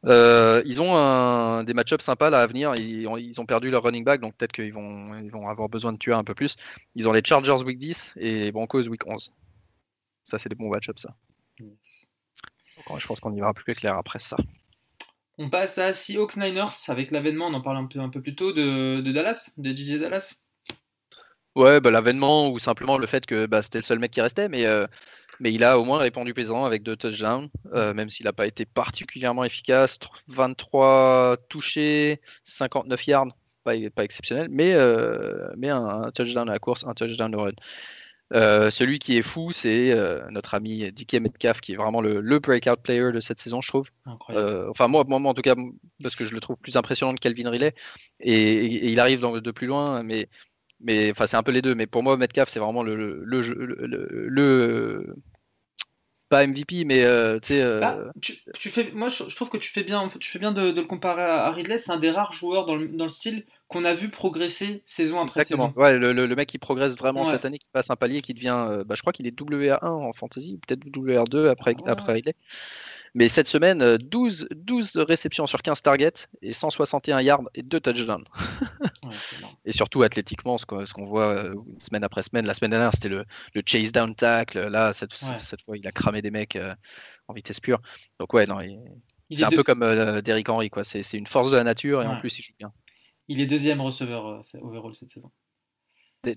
Euh, ils ont un- des match-ups sympas là à venir. Ils ont, ils ont perdu leur running back, donc peut-être qu'ils vont, ils vont avoir besoin de tuer un peu plus. Ils ont les Chargers week 10 et Broncos week 11. Ça, c'est des bons match-ups, ça. yes. Donc, je pense qu'on y verra plus clair après ça. On passe à Seahawks Niners avec l'avènement, on en parle un peu, plus tôt, de, Dallas, de DJ Dallas. Ouais, bah, l'avènement ou simplement le fait que bah, c'était le seul mec qui restait, mais, euh, il a au moins répondu présent avec deux touchdowns, euh, même s'il n'a pas été particulièrement efficace. Tr- 23 touchés, 59 yards, pas, exceptionnel, mais, euh, un touchdown à la course, un touchdown au run. Euh, celui qui est fou, c'est euh, notre ami Dickie Metcalf, qui est vraiment le, le breakout player de cette saison, je trouve. Euh, enfin, moi, moi, moi, en tout cas, parce que je le trouve plus impressionnant que Calvin Riley. Et, et- et il arrive dans- de plus loin, mais, mais enfin, c'est un peu les deux. Mais pour moi, Metcalf, c'est vraiment le, le, le, jeu- le- le- le- pas MVP, mais euh, tu sais. euh, Bah, tu, fais, moi, je, je trouve que tu fais bien, tu fais bien de, de le comparer à, Ridley. C'est un des rares joueurs dans le, dans le style qu'on a vu progresser saison après Exactement. saison. Ouais, le, le- le mec qui progresse vraiment Ouais. cette année, qui passe un palier, qui devient, euh, bah, je crois qu'il est WR1 en fantasy, peut-être WR2 après, Ouais. après Ridley. Mais cette semaine, euh, 12, 12 réceptions sur 15 targets et 161 yards et 2 touchdowns. Ouais. Et surtout athlétiquement, ce qu'on voit euh, semaine après semaine. La semaine dernière, c'était le, le chase down tackle. Là, cette, Ouais. cette fois, il a cramé des mecs euh, en vitesse pure. Donc ouais, non, c'est est un deux- peu comme euh, Derrick Henry, quoi. C'est une force de la nature et en plus, il joue bien. Il est deuxième receveur euh, overall cette saison.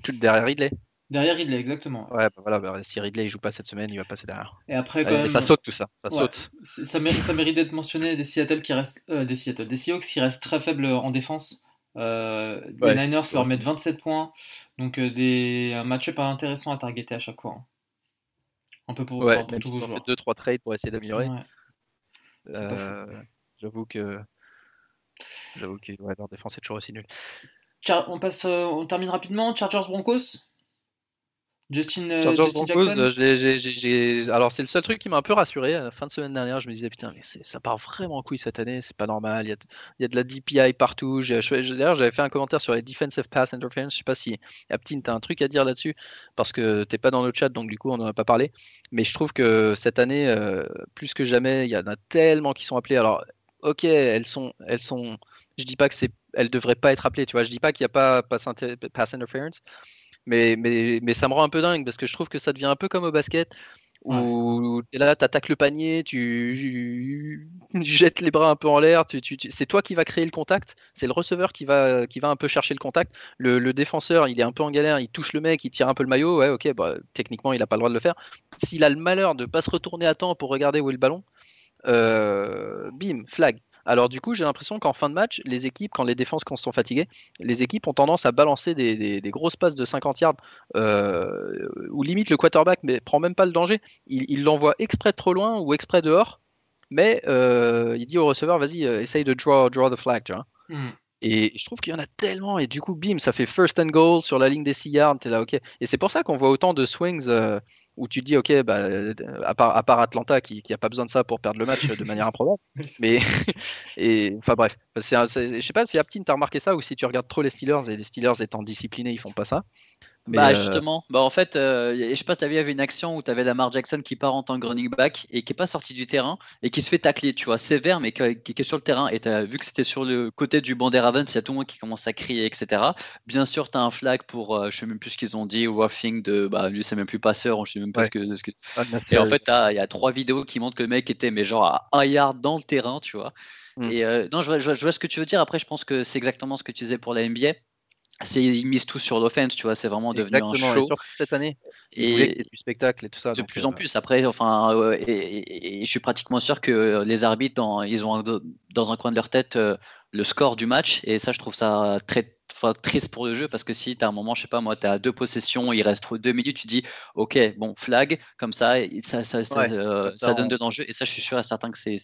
Tout derrière Ridley. Derrière Ridley, exactement. Ouais, bah voilà, bah, si Ridley il joue pas cette semaine, il va passer derrière. Et après, quand Et même, ça saute tout ça, ça Ouais. saute. ça mérite, ça mérite d'être mentionné des Seattle qui restent, euh, des Seattle, des Seahawks qui restent très faibles en défense. Euh, Ouais. les Niners leur mettent 27 points, donc euh, des un match-up intéressant à targeter à chaque fois. hein. Un peu pour, Ouais, enfin, pour même tous s'ils vos ont fait joueurs. deux trois trades pour essayer d'améliorer. J'avoue que j'avoue que leur défense est toujours aussi nulle. Char- on passe, on termine rapidement. Chargers Broncos. Justin, euh, Chargers Justin Broncos, Jackson. euh, alors c'est le seul truc qui m'a un peu rassuré. À la fin de semaine dernière, je me disais putain, mais ça part vraiment en couille cette année, c'est pas normal. Il y a, il y a de la DPI partout. D'ailleurs, j'avais fait un commentaire sur les defensive pass interference. Je sais pas si Aptin, t'as un truc à dire là-dessus parce que t'es pas dans le chat, donc du coup on en a pas parlé. Mais je trouve que cette année, euh, plus que jamais, il y en a tellement qui sont appelés. Alors, ok, elles sont, elles sont. Je dis pas que c'est, elles devraient pas être appelées. Tu vois, je dis pas qu'il y a pas pass, pass interference. Mais, mais, mais ça me rend un peu dingue parce que je trouve que ça devient un peu comme au basket où t'es là, tu attaques le panier, tu, jettes les bras un peu en l'air, tu, tu- tu- c'est toi qui va créer le contact, c'est le receveur qui va, qui va un peu chercher le contact. Le, le défenseur, il est un peu en galère, il touche le mec, il tire un peu le maillot, ouais, ok, bah, techniquement, il n'a pas le droit de le faire. S'il a le malheur de pas se retourner à temps pour regarder où est le ballon, euh, bim, flag. Alors du coup, j'ai l'impression qu'en fin de match, les équipes, quand les défenses sont fatiguées, les équipes ont tendance à balancer des, des- des grosses passes de 50 yards, euh, où limite le quarterback mais prend même pas le danger. Il l'envoie exprès trop loin ou exprès dehors, mais euh, il dit au receveur, vas-y, euh, essaye de draw, draw the flag, tu vois. Hmm. Et je trouve qu'il y en a tellement, et du coup, bim, ça fait first and goal sur la ligne des 6 yards, t'es là, ok. Et c'est pour ça qu'on voit autant de swings euh, où tu te dis, ok, bah, euh, à, part, à part Atlanta qui n'a pas besoin de ça pour perdre le match de manière improbable. Mais, et, enfin bref, un- c'est- je sais pas si Aptin t'as remarqué ça ou si tu regardes trop les Steelers et les Steelers étant disciplinés, ils font pas ça. Mais, bah euh, justement, bah en fait, euh, je sais pas si t'avais vu une action où t'avais Lamar Jackson qui part en tant que running back et qui est pas sorti du terrain et qui se fait tacler, tu vois, sévère mais qui, qui- qui est sur le terrain et t'as vu que c'était sur le côté du banc des Ravens, il y a tout le monde qui commence à crier, etc. Bien sûr, t'as un flag pour, euh, je sais même plus ce qu'ils ont dit, roughing de, bah lui c'est même plus passeur, je sais même pas Ouais. ce que, ce que- unnecessary. Et en fait, il y a trois vidéos qui montrent que le mec était mais genre à un yard dans le terrain, tu vois. Mm. Et euh, non, je vois, je, vois, je vois ce que tu veux dire. Après, je pense que c'est exactement ce que tu disais pour la NBA. C'est ils misent tout sur l'offense, tu vois. C'est vraiment devenu Exactement, un show. cette année, Et du spectacle et tout ça. de plus euh, en plus. Après, enfin, euh, et, et- et je suis pratiquement sûr que les arbitres, dans, ils ont un- dans un coin de leur tête euh, le score du match. Et ça, je trouve ça très triste pour le jeu parce que si tu as un moment, je sais pas moi, tu as deux possessions, il reste deux minutes, tu dis, ok, bon, flag, comme ça, et ça, ça, ça, Ouais, euh, comme ça, ça donne on- de l'enjeu. Et ça, je suis sûr et certain que c'est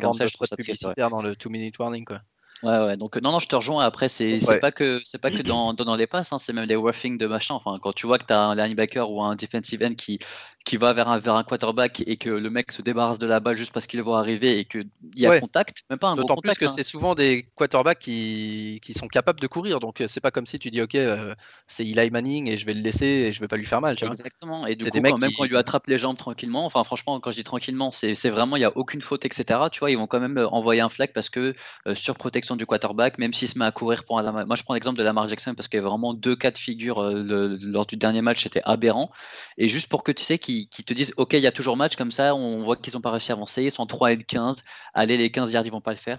comme ça, je trouve ça triste. ouais. dans le two minute warning quoi. Ouais, ouais. Donc, euh, non, non, je te rejoins. Après, c'est c'est Ouais. pas que, c'est pas que dans, dans, dans les passes, hein, c'est même les roughing de machin. Enfin, quand tu vois que tu as un linebacker ou un defensive end qui, qui va vers un, vers un quarterback et que le mec se débarrasse de la balle juste parce qu'il le voit arriver et qu'il y a Ouais. contact, même pas un gros contact. plus que hein. c'est souvent des quarterbacks qui, qui sont capables de courir. Donc euh, c'est pas comme si tu dis ok euh, c'est Eli Manning et je vais le laisser et je vais pas lui faire mal. Exactement. Et du coup, des mecs quand, même qui- quand il lui attrape les jambes tranquillement, enfin franchement, quand je dis tranquillement, c'est vraiment, il n'y a aucune faute, etc. Tu vois, ils vont quand même euh, envoyer un flag parce que euh, sur protection du quarterback, même s'il se met à courir pour un... Moi, je prends l'exemple de Lamar Jackson parce qu'il y a vraiment deux cas de figure euh, le- lors du dernier match, c'était aberrant. Et juste pour que tu sais qu'ils te disent, OK, il y a toujours match, comme ça, on voit qu'ils n'ont pas réussi à avancer, ils sont 3 et 15, allez, les 15 yards, ils vont pas le faire.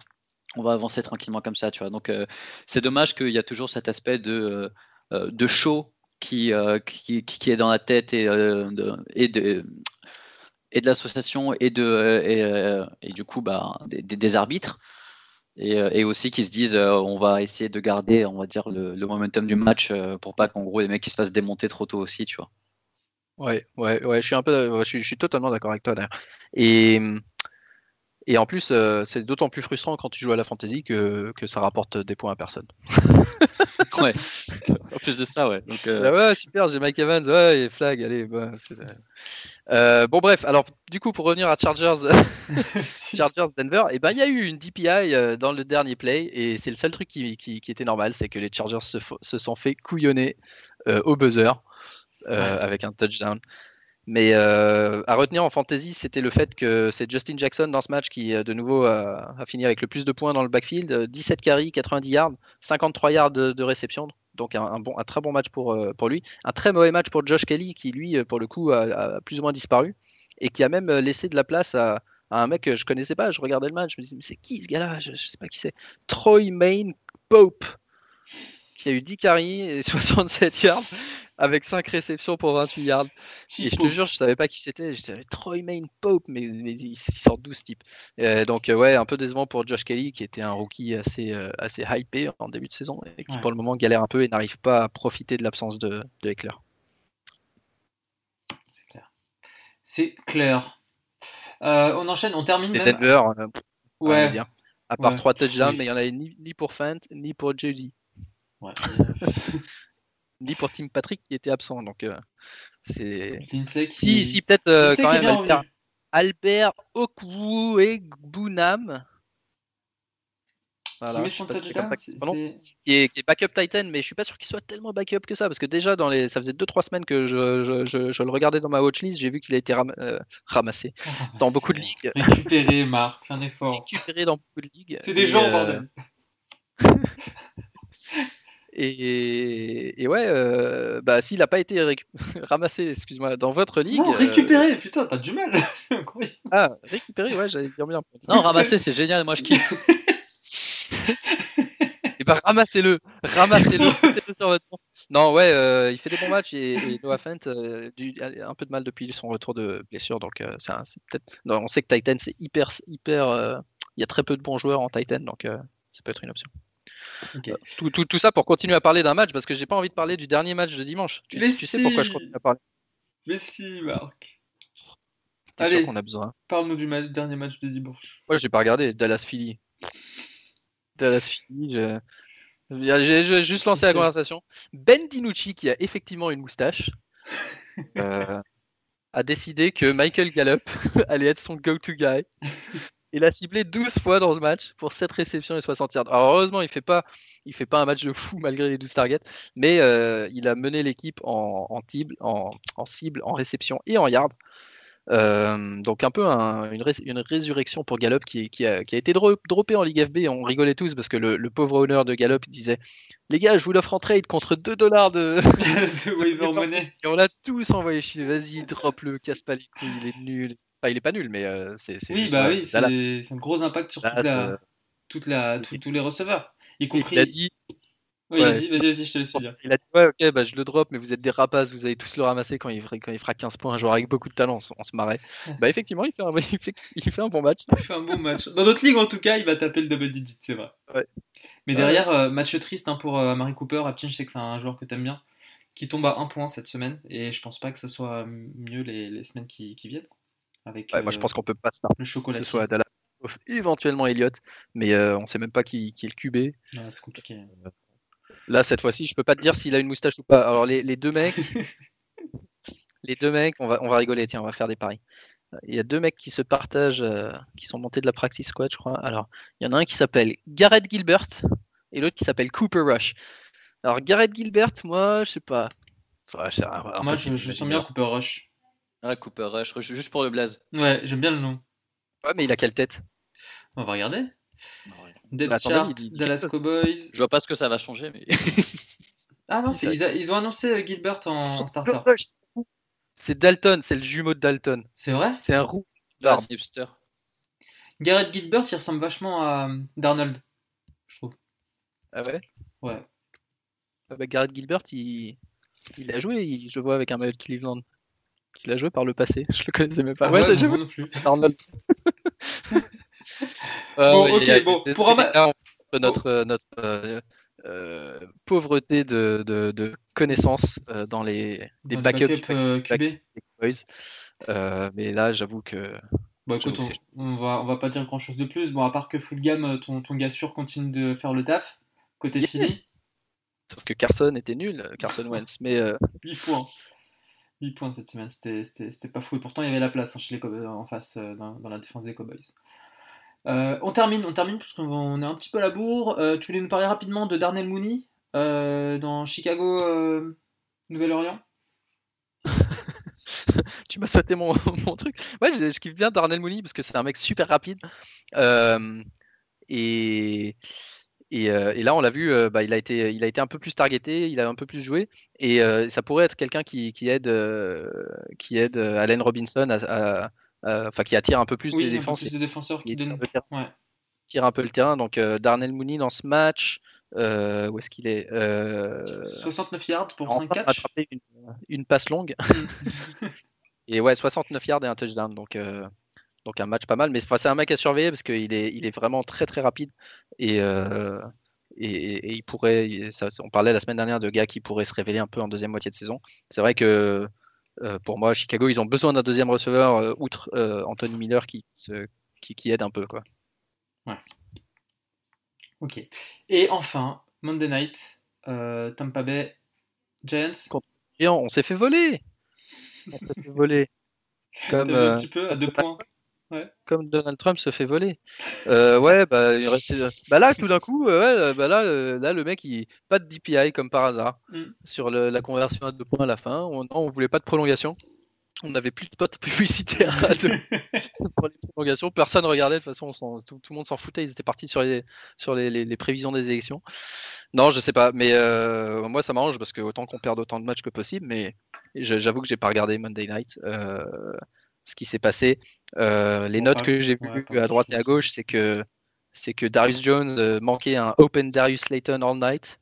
On va avancer tranquillement comme ça, tu vois. Donc, euh, c'est dommage qu'il y a toujours cet aspect de, euh, euh, show qui, euh, qui, qui- qui est dans la tête et, de, l'association et, du coup bah, des, arbitres. Et, aussi qui se disent on va essayer de garder on va dire le, momentum du match euh, pour pas qu'en gros les mecs ils se fassent démonter trop tôt aussi tu vois Ouais, ouais, ouais, je suis un peu, ouais, je suis, je suis totalement d'accord avec toi d'ailleurs. Et, et en plus, euh, c'est d'autant plus frustrant quand tu joues à la fantasy que, que ça rapporte des points à personne. ouais en plus de ça ouais donc euh, Ah ouais, super, j'ai Mike Evans, ouais, et flag, allez. Bah, Euh, bon, bref, alors du coup, pour revenir à Chargers, Chargers Denver, et ben il y a eu une DPI euh, dans le dernier play, et c'est le seul truc qui, qui- qui était normal, c'est que les Chargers se, se sont fait couillonner euh, au buzzer euh, Ouais. avec un touchdown. Mais euh, à retenir en fantasy, c'était le fait que c'est Justin Jackson dans ce match qui, euh, de nouveau, a, a fini avec le plus de points dans le backfield. euh, 17 carries, 90 yards, 53 yards de, de réception. Donc un, un bon, un très bon match pour, euh, pour lui. Un très mauvais match pour Josh Kelly qui, lui, euh, pour le coup, a, a plus ou moins disparu. Et qui a même euh, laissé de la place à, à un mec que je connaissais pas. Je regardais le match, je me disais, mais c'est qui ce gars-là? Je, je sais pas qui c'est. Troy Main Pope, qui a eu 10 carries et 67 yards, avec 5 réceptions pour 28 yards. Et je te jure, je savais pas qui c'était. J'étais Troy Main Pope, mais, mais il, sort d'où ce type? Euh, Donc euh, ouais, un peu décevant pour Josh Kelly, qui était un rookie assez euh, assez hypé en début de saison et qui Ouais. pour le moment galère un peu et n'arrive pas à profiter de l'absence de, de Eckler. C'est clair. C'est clair. Euh, on enchaîne, on termine même. Denver, à Ouais. dire. À part Ouais. trois touchdowns, Oui. mais il y en avait ni, ni pour Fant, ni pour JD, ouais. ni pour Tim Patrick qui était absent. Donc euh, c'est qui. si, si peut-être euh, quand même Albert. Albert Okwuegbunam. Voilà, qui touchdown. est, qui est backup Titan, mais je suis pas sûr qu'il soit tellement backup que ça, parce que déjà dans les, ça faisait 2-3 semaines que je, je, je- je le regardais dans ma watchlist, j'ai vu qu'il a été ram- euh, ramassé dans beaucoup de ligues, Récupéré, Marc, fais un effort. récupéré dans beaucoup de ligues. C'est des gens, euh, bordel. Et, et ouais, euh, bah s'il a pas été ramassé, excuse-moi, dans votre ligue, Non, euh, récupéré, putain, t'as du mal. Ah, récupéré, ouais, j'allais dire bien. non ramasser c'est génial moi je kiffe Et bah ramassez-le, ramassez-le. mettez-le sur votre banc. non, ouais, euh, il fait des bons matchs et, et Noah Fent euh, du- a un peu de mal depuis son retour de blessure, donc euh, c'est un- c'est peut-être. non, on sait que Titan c'est hyper, hyper. euh, Il y a très peu de bons joueurs en Titan, donc euh, ça peut être une option. Ok. Tout, tout, tout ça pour continuer à parler d'un match parce que j'ai pas envie de parler du dernier match de dimanche. Tu, sais pourquoi je continue à parler Mais si, Marc. T'es sûr qu'on a besoin. Parle-nous du ma- dernier match de dimanche. Moi, j'ai pas regardé Dallas Philly. Dallas Philly. je- J'ai juste lancé la conversation. Ben DiNucci, qui a effectivement une moustache, euh, a décidé que Michael Gallup allait être son go-to guy. Il a ciblé 12 fois dans ce match pour 7 réceptions et 60 yards. Alors heureusement, il fait pas, il fait pas un match de fou malgré les 12 targets, mais euh, il a mené l'équipe en, en, cible, en, en cible, en réception et en yards. Euh, donc un peu un- une, rés- une résurrection pour Gallup qui, qui a, qui a été dro- droppé en Ligue FB. On rigolait tous parce que le, le pauvre owner de Gallup disait Les gars, je vous l'offre en trade contre 2 dollars de. de Waiver Money. Et on l'a tous envoyé chier. Vas-y, drop-le, casse pas les couilles, il est nul. Enfin, il est pas nul, mais euh, c'est. Oui, bah oui, c'est un gros impact sur toute la, toute la, tout- tous les receveurs. Y compris. il a dit Oui, il a ouais. dit, vas-y, vas-y, je te laisse dire. Il a dit ouais ok bah je le drop mais vous êtes des rapaces vous allez tous le ramasser quand il, fera- quand il fera 15 points un joueur avec beaucoup de talent on, se- on se marrait bah effectivement il fait un, il fait, il fait un bon match Il fait un bon match. Dans notre ligue, en tout cas, il va taper le double digit, c'est vrai. Ouais. Mais derrière, euh, match triste hein, pour euh, Marie Cooper. Aptin, je sais que c'est un joueur que t'aimes bien, qui tombe à un point cette semaine. Et je pense pas que ce soit mieux les, les semaines qui, qui viennent. Avec Ouais, moi je euh, pense qu'on peut pas start le que ce soit sauf éventuellement Elliott mais euh, on sait même pas qui, qui est le QB Ouais, c'est compliqué. là cette fois-ci je peux pas te dire s'il a une moustache ou pas alors les, les deux mecs les deux mecs, on va, on va rigoler, tiens, on va faire des paris. Il y a deux mecs qui se partagent, euh, qui sont montés de la practice squad, je crois. Alors, il y en a un qui s'appelle Garrett Gilbert et l'autre qui s'appelle Cooper Rush. Alors, Garrett Gilbert, moi, je sais pas. Ouais, c'est un- un Moi, je, je sens bien Cooper Rush. Ah, Cooper Rush, juste pour le blaze. Ouais, j'aime bien le nom. Ouais, mais il a quelle tête? On va regarder. Rien. Depth Bah, chart, il Dallas. Cowboys. Je vois pas ce que ça va changer, mais. Ah non, c'est- ils, a- ils ont annoncé euh, Gilbert en, en starter. C'est Dalton, c'est le jumeau de Dalton. C'est vrai? C'est un roux. Ah, hipster. Garrett Gilbert, il ressemble vachement à euh, Darnold, je trouve. Ah ouais? Ouais. Ah bah, Garrett Gilbert, il... il a joué, il- je vois avec un maillot de Cleveland. Il a joué par le passé, je le connaissais même pas. Ah ouais, moi joué non plus. Arnold. Bon, ouais, ok, il a- bon, pour là, on- notre, euh, notre euh, euh, pauvreté de, de, de connaissances euh, dans les, les Dans backups. Euh, mais là, j'avoue que Bon, écoute, J'avoue que on, on va, on va pas dire grand chose de plus. Bon, à part que full gamme, ton, ton gars sûr continue de faire le taf. Côté Yes. Philly, sauf que Carson était nul, Carson Wentz. Mais euh, 8 points. 8 points cette semaine, c'était- pas fou. Et pourtant, il y avait la place hein, chez les en face euh, dans, la défense des Cowboys. Euh, on termine, on termine parce qu'on est un petit peu à la bourre. Euh, tu voulais nous parler rapidement de Darnell Mooney euh, dans Chicago, Nouvelle-Orléans? Tu m'as sauté mon, mon truc. Ouais, je, je kiffe bien Darnell Mooney parce que c'est un mec super rapide. Et, et, et là, on l'a vu, bah, il, a été, il a été un peu plus targeté, il a un peu plus joué. Et euh, ça pourrait être quelqu'un qui, qui aide, euh, qui aide euh, Allen Robinson, à, enfin qui attire un peu plus Oui, peu défenses plus de défenseurs qui qui tire un peu le terrain. Ouais. tire un peu le terrain. Donc euh, Darnell Mooney dans ce match, euh, où est-ce qu'il est, Euh, 69 yards pour 5 enfin catchs. rattrapé une, une passe longue. Mm. Et ouais, 69 yards et un touchdown. Donc, euh, donc un match pas mal. Mais c'est un mec à surveiller parce qu'il est, il est vraiment très très rapide. Et, et, et- et il pourrait. il- ça- on parlait la semaine dernière de gars qui pourraient se révéler un peu en deuxième moitié de saison. C'est vrai que euh, pour moi, Chicago, ils ont besoin d'un deuxième receveur, euh, outre euh, Anthony Miller qui, se- qui, qui aide un peu. Quoi. Ok. Et enfin, Monday Night, Tampa Bay Giants. Et on, s'est fait voler On s'est fait voler. Comme, un petit peu à deux points. Comme Donald Trump se fait voler. Euh, ouais, bah, il restait- bah là, tout d'un coup, euh, ouais, euh, bah là, euh, là, le mec, il pas de DPI comme par hasard Mm. sur le- la conversion à deux points à la fin. On, on voulait pas de prolongation. On n'avait plus de spots publicitaires à deux- pour les prolongations. Personne regardait. De toute façon, on tout, tout le monde s'en foutait. Ils étaient partis sur les sur les, les- les prévisions des élections. Non, je sais pas. Mais moi, ça m'arrange parce que autant qu'on perde autant de matchs que possible. Mais j'avoue que j'ai pas regardé Monday Night. euh, ce qui s'est passé. Euh, les notes que j'ai vues à droite et à gauche, c'est que c'est que Darius Jones euh, manquait un Open Darius Layton All Night.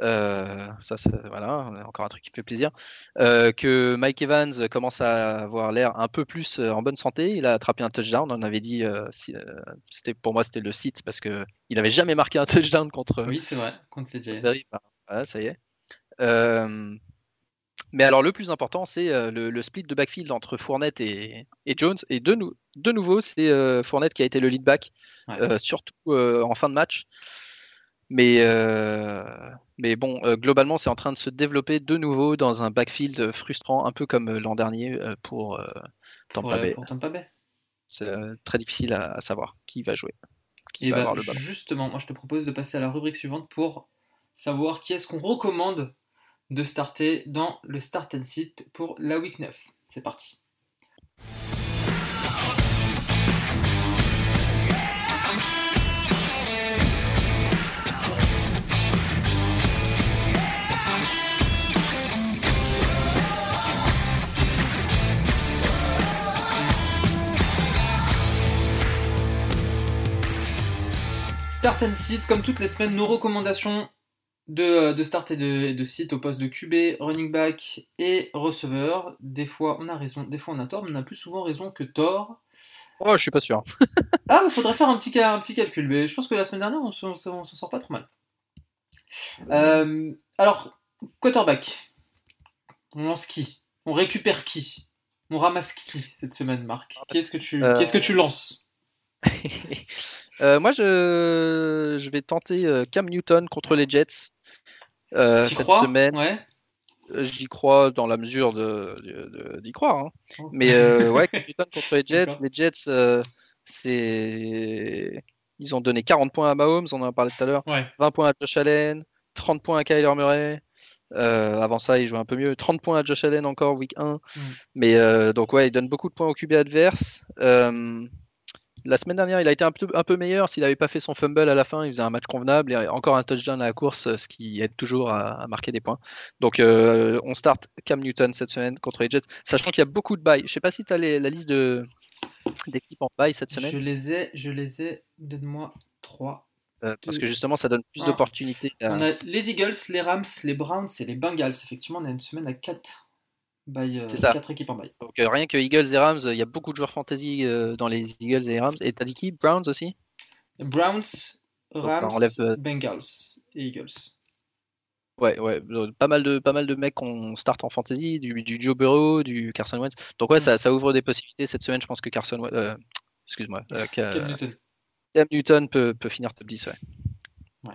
Euh, ça, voilà, encore un truc qui me fait plaisir. Euh, que Mike Evans commence à avoir l'air un peu plus en bonne santé. Il a attrapé un touchdown. On avait dit, euh, si- c'était pour moi c'était le site parce que il n'avait jamais marqué un touchdown contre. Oui, c'est vrai, contre les Giants. Voilà, ça y est. Mais alors le plus important, c'est euh, le, le split de backfield entre Fournette et, et Jones. Et de, nou- de nouveau, c'est euh, Fournette qui a été le lead back, Ouais. euh, surtout euh, en fin de match. Mais, mais bon, globalement, c'est en train de se développer de nouveau dans un backfield frustrant, un peu comme l'an dernier pour Tampa Bay. C'est très difficile à, à savoir qui va jouer, qui Et va bah, avoir le ballon. justement, moi je te propose de passer à la rubrique suivante pour savoir qui est-ce qu'on recommande de starter dans le Start and Sit pour la week 9. C'est parti. Start and Sit, comme toutes les semaines, nos recommandations de, euh, de start et de, de sit au poste de QB, running back et receveur. Des fois on a raison, des fois on a tort, mais on a plus souvent raison que tort. Oh, je suis pas sûr. Ah, il faudrait faire un petit, ca- un petit calcul, mais je pense que la semaine dernière on s'en sort pas trop mal. Euh, alors, quarterback, on lance qui? On récupère qui? On ramasse qui cette semaine, Marc? Qui est-ce que, tu- Euh, qui est-ce que tu lances? Euh, moi, je, je vais tenter euh, Cam Newton contre les Jets euh, cette crois semaine. Ouais. J'y crois dans la mesure de, d'y croire. Hein. Oh. Mais euh, ouais, contre les Jets, les Jets, c'est. Ils ont donné 40 points à Mahomes, on en a parlé tout à l'heure. 20 points à Josh Allen, 30 points à Kyler Murray. Euh, avant ça, il joue un peu mieux. 30 points à Josh Allen encore, week 1. Mm. Mais donc, ouais, il donne beaucoup de points au QB adverse. La semaine dernière, il a été un peu, un peu meilleur. S'il n'avait pas fait son fumble à la fin, il faisait un match convenable et encore un touchdown à la course, ce qui aide toujours à, marquer des points. Donc, euh, on start Cam Newton cette semaine contre les Jets, sachant qu'il y a beaucoup de buys. Je ne sais pas si tu as la liste d'équipes en buy cette semaine. Je les ai, je les ai. Donne-moi 3. Euh, parce que justement, ça donne plus d'opportunités. On a les Eagles, les Rams, les Browns et les Bengals. Effectivement, on a une semaine à 4 euh, c'est ça. 4 équipes en bail. Donc, euh, rien que Eagles et Rams, il y a beaucoup de joueurs fantasy euh, dans les Eagles et Rams. Et t'as dit qui? Browns aussi? Browns, Rams, Bengals et Eagles. Ouais, ouais, pas mal de, pas mal de mecs qu'on start en fantasy, du, du Joe Burrow, du Carson Wentz. Donc ouais, mm. ça, ça, ouvre des possibilités. Cette semaine, je pense que Carson Wentz, excuse-moi, Cam Newton, Cam Newton peut, peut, finir top 10, ouais.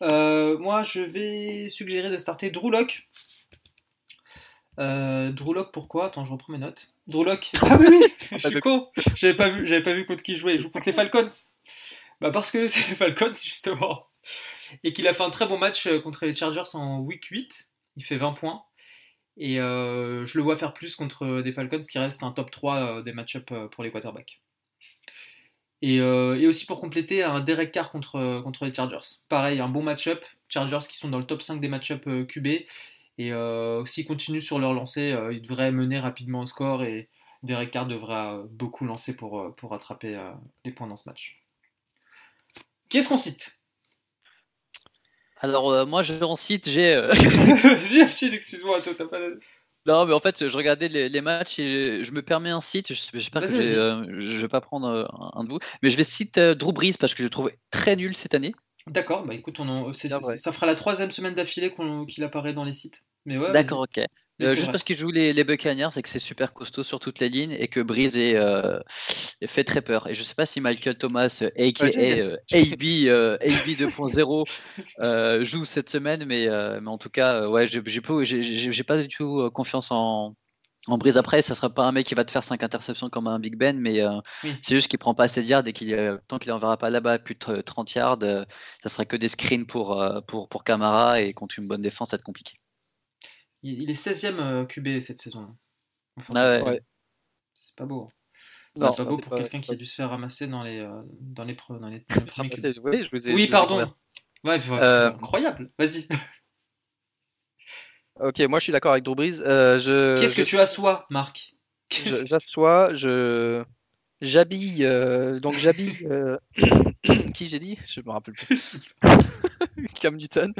ouais. moi, je vais suggérer de starter Drew Locke euh, pourquoi? Attends, je reprends mes notes. Drew Ah oui, oui, je suis con. J'avais pas vu, j'avais pas vu contre qui jouait. Il joue contre les Falcons. Bah parce que c'est les Falcons justement. Et qu'il a fait un très bon match euh, contre les Chargers en week 8. Il fait 20 points. Et euh, je le vois faire plus contre des Falcons qui restent un top 3 euh, des match-up pour les quarterbacks. Et, et, aussi pour compléter, un Derek Carr contre, contre les Chargers. Pareil, un bon match-up. Chargers qui sont dans le top 5 des match-up QB. Et euh, s'ils continuent sur leur lancée, euh, ils devraient mener rapidement au score et Derek Carr devra euh, beaucoup lancer pour, pour rattraper les points dans ce match. Qui est-ce qu'on cite? Alors, moi, je en cite, j'ai. Vas-y, excuse-moi, toi, t'as pas. Non, mais en fait, je regardais les, matchs et je me permets un site. J'espère que je vais pas prendre un, de vous, mais je vais citer Drew Brees parce que je le trouve très nul cette année. D'accord, bah écoute, on ça fera la troisième semaine d'affilée qu'il apparaît dans les sites. Ouais, D'accord, ok. Euh, juste parce qu'il joue les, les Buccaneers et que c'est super costaud sur toutes les lignes et que Breeze est, euh, fait très peur. Et je sais pas si Michael Thomas, aka euh, AB, AB 2.0, joue cette semaine, mais, mais en tout cas, ouais, j'ai pas du tout confiance en, en Breeze après. Ça sera pas un mec qui va te faire 5 interceptions comme un Big Ben, mais c'est juste qu'il prend pas assez de yards et qu'il tant qu'il n'enverra pas là-bas plus de 30 yards, ça sera que des screens pour, pour, pour Camara et contre une bonne défense, ça va être compliqué. Il, est 16ème euh, QB cette saison. ah ouais. C'est pas beau. C'est pas beau pour quelqu'un qui a dû se faire ramasser dans les, euh, dans les, dans les, oui, oui, pardon. Ouais, c'est euh, incroyable. Vas-y. ok, moi je suis d'accord avec Drew Brees. je... Qu'est-ce que tu assois, Marc? J'assois, je j'habille, donc j'habille. qui j'ai dit? Je me rappelle plus. Cam Newton.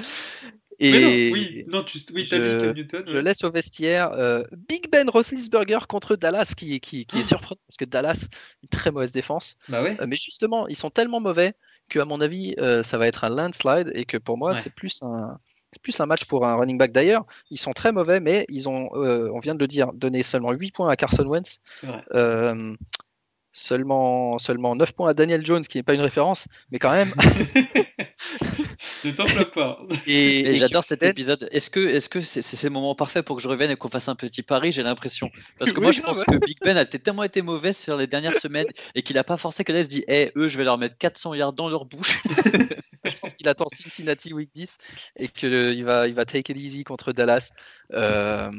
Et oui, non, tu oui, je, Cam Newton. Je laisse au vestiaire euh, Big Ben Roethlisberger contre Dallas, qui, qui, qui est ah. surprenant parce que Dallas, une très mauvaise défense. Bah ouais. Euh, mais justement, ils sont tellement mauvais que, à mon avis, euh, ça va être un landslide et que pour moi, c'est plus un. Plus un match pour un running back d'ailleurs. Ils sont très mauvais, mais ils ont, on vient de le dire, donné seulement 8 points à Carson Wentz. Seulement, seulement 9 points à Daniel Jones, qui n'est pas une référence, mais quand même. ne t'en pas. Et, j'adore cet épisode. Est-ce que est-ce que c'est c'est le moment parfait pour que je revienne et qu'on fasse un petit pari J'ai l'impression? Parce que moi, je pense que Big Ben a tellement été mauvais sur les dernières semaines et qu'il n'a pas forcé que là se dit Eh, eux, je vais leur mettre 400 yards dans leur bouche. je pense qu'il attend Cincinnati Week 10 et qu'il va, il va take it easy contre Dallas. Euh,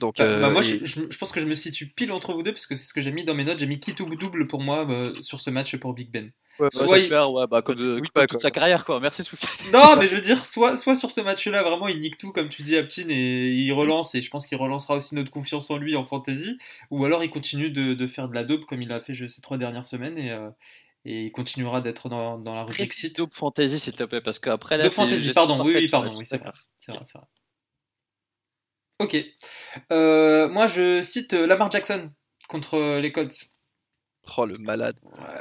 donc, bah, bah, moi, euh, je, pense que je me situe pile entre vous deux parce que c'est ce que j'ai mis dans mes notes. J'ai mis qui double pour moi euh, sur ce match pour Big Ben. Ouais, bah, bah, comme, de, toute sa carrière, quoi. Merci, Non, mais je veux dire, soit, soit sur ce match-là, vraiment, il nique tout, comme tu dis, Aptin, et il relance, et je pense qu'il relancera aussi notre confiance en lui en fantasy, ou alors il continue de, de faire de la dope comme il a fait ces trois dernières semaines, et, euh, et il continuera d'être dans, dans la rubrique dope fantasy, s'il te plaît, parce qu'après là. De fantasy, pardon, oui, oui, pardon, oui, c'est vrai. C'est vrai, c'est vrai. Ok. Euh, moi, je cite Lamar Jackson contre les Colts. Oh, le malade.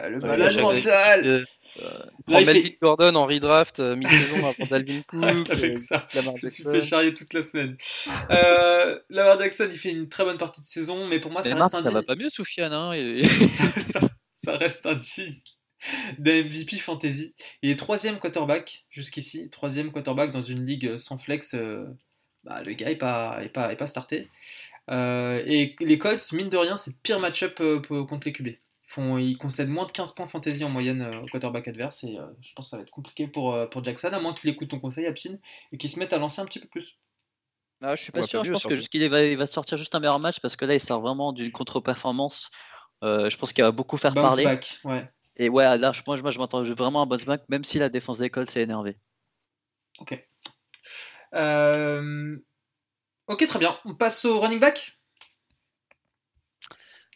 le malade mental. Euh, Melvin Gordon en redraft euh, mi-saison avant Dalvin Cook. Avec ça, je me suis fait charrier toute la semaine. euh, Lamar Jackson, il fait une très bonne partie de saison, mais pour moi, ça reste un Ça va pas mieux, Soufiane. Hein, ça, ça, reste un digne d'un MVP fantasy. Il est troisième quarterback jusqu'ici, troisième quarterback dans une ligue sans flex bah, le gars n'est pas, est pas, est pas starté. Euh, et les Colts, mine de rien, c'est le pire match-up euh, contre les QB. Ils, font, ils concèdent moins de 15 points fantasy en moyenne au quarterback adverse. Et je pense que ça va être compliqué pour, pour Jackson, à moins qu'il écoute ton conseil, Absin, et qu'il se mette à lancer un petit peu plus. Ah, je suis pas sûr, je pense qu'il va, il va sortir juste un meilleur match parce que là il sort vraiment d'une contre-performance. je pense qu'il va beaucoup faire parler. ouais. Et ouais, là, moi, je, moi, je m'attends vraiment à un bounce back, même si la défense d'école s'est énervée. Ok. Euh, ok, très bien. On passe au running back?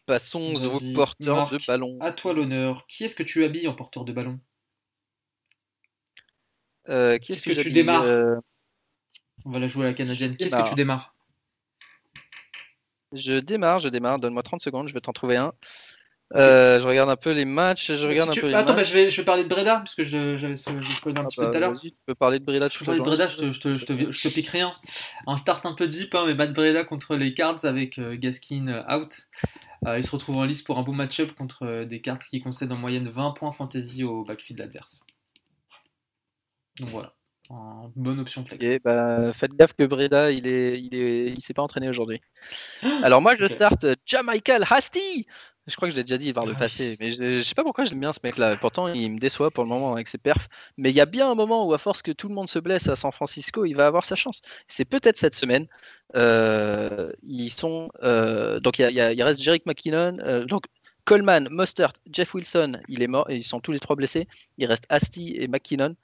Passons au porteur de ballon. À toi l'honneur. Qui est-ce que tu habilles en porteur de ballon? Euh, Qui est-ce que, tu démarres? euh, On va la jouer à la canadienne. Qui est-ce que tu démarres? Je démarre, je démarre. Donne-moi 30 secondes, je vais t'en trouver un. Euh, je regarde un peu les matchs. Je regarde un peu les Attends, bah, je, vais, je vais parler de Breda, parce que j'avais spoilé un ah petit peu bah, tout à l'heure. Tu peux parler de Breda Je, de Breda, je, te, je, te, je, te, je te pique rien. Un start un peu deep, hein, mais Bad Breda contre les Cards avec euh, Gaskin euh, out. Il se retrouve en lice pour un beau match-up contre des Cards qui concèdent en moyenne 20 points fantasy au backfield adverse. Donc voilà. Une bonne option flex. Et bah, faites gaffe que Breda, il est, il est, il s'est pas entraîné aujourd'hui. Alors moi, je start Jamichael Hasty je crois que je l'ai déjà dit par le passé, mais je, sais pas pourquoi j'aime bien ce mec-là. Pourtant, il me déçoit pour le moment avec ses perfs. Mais il y a bien un moment où, à force que tout le monde se blesse à San Francisco, il va avoir sa chance. C'est peut-être cette semaine. Euh, ils sont euh, donc il, y a, il, reste Jerick McKinnon, euh, donc Coleman, Mostert, Jeff Wilson, il est mort, ils sont tous les trois blessés. Il reste Asti et McKinnon.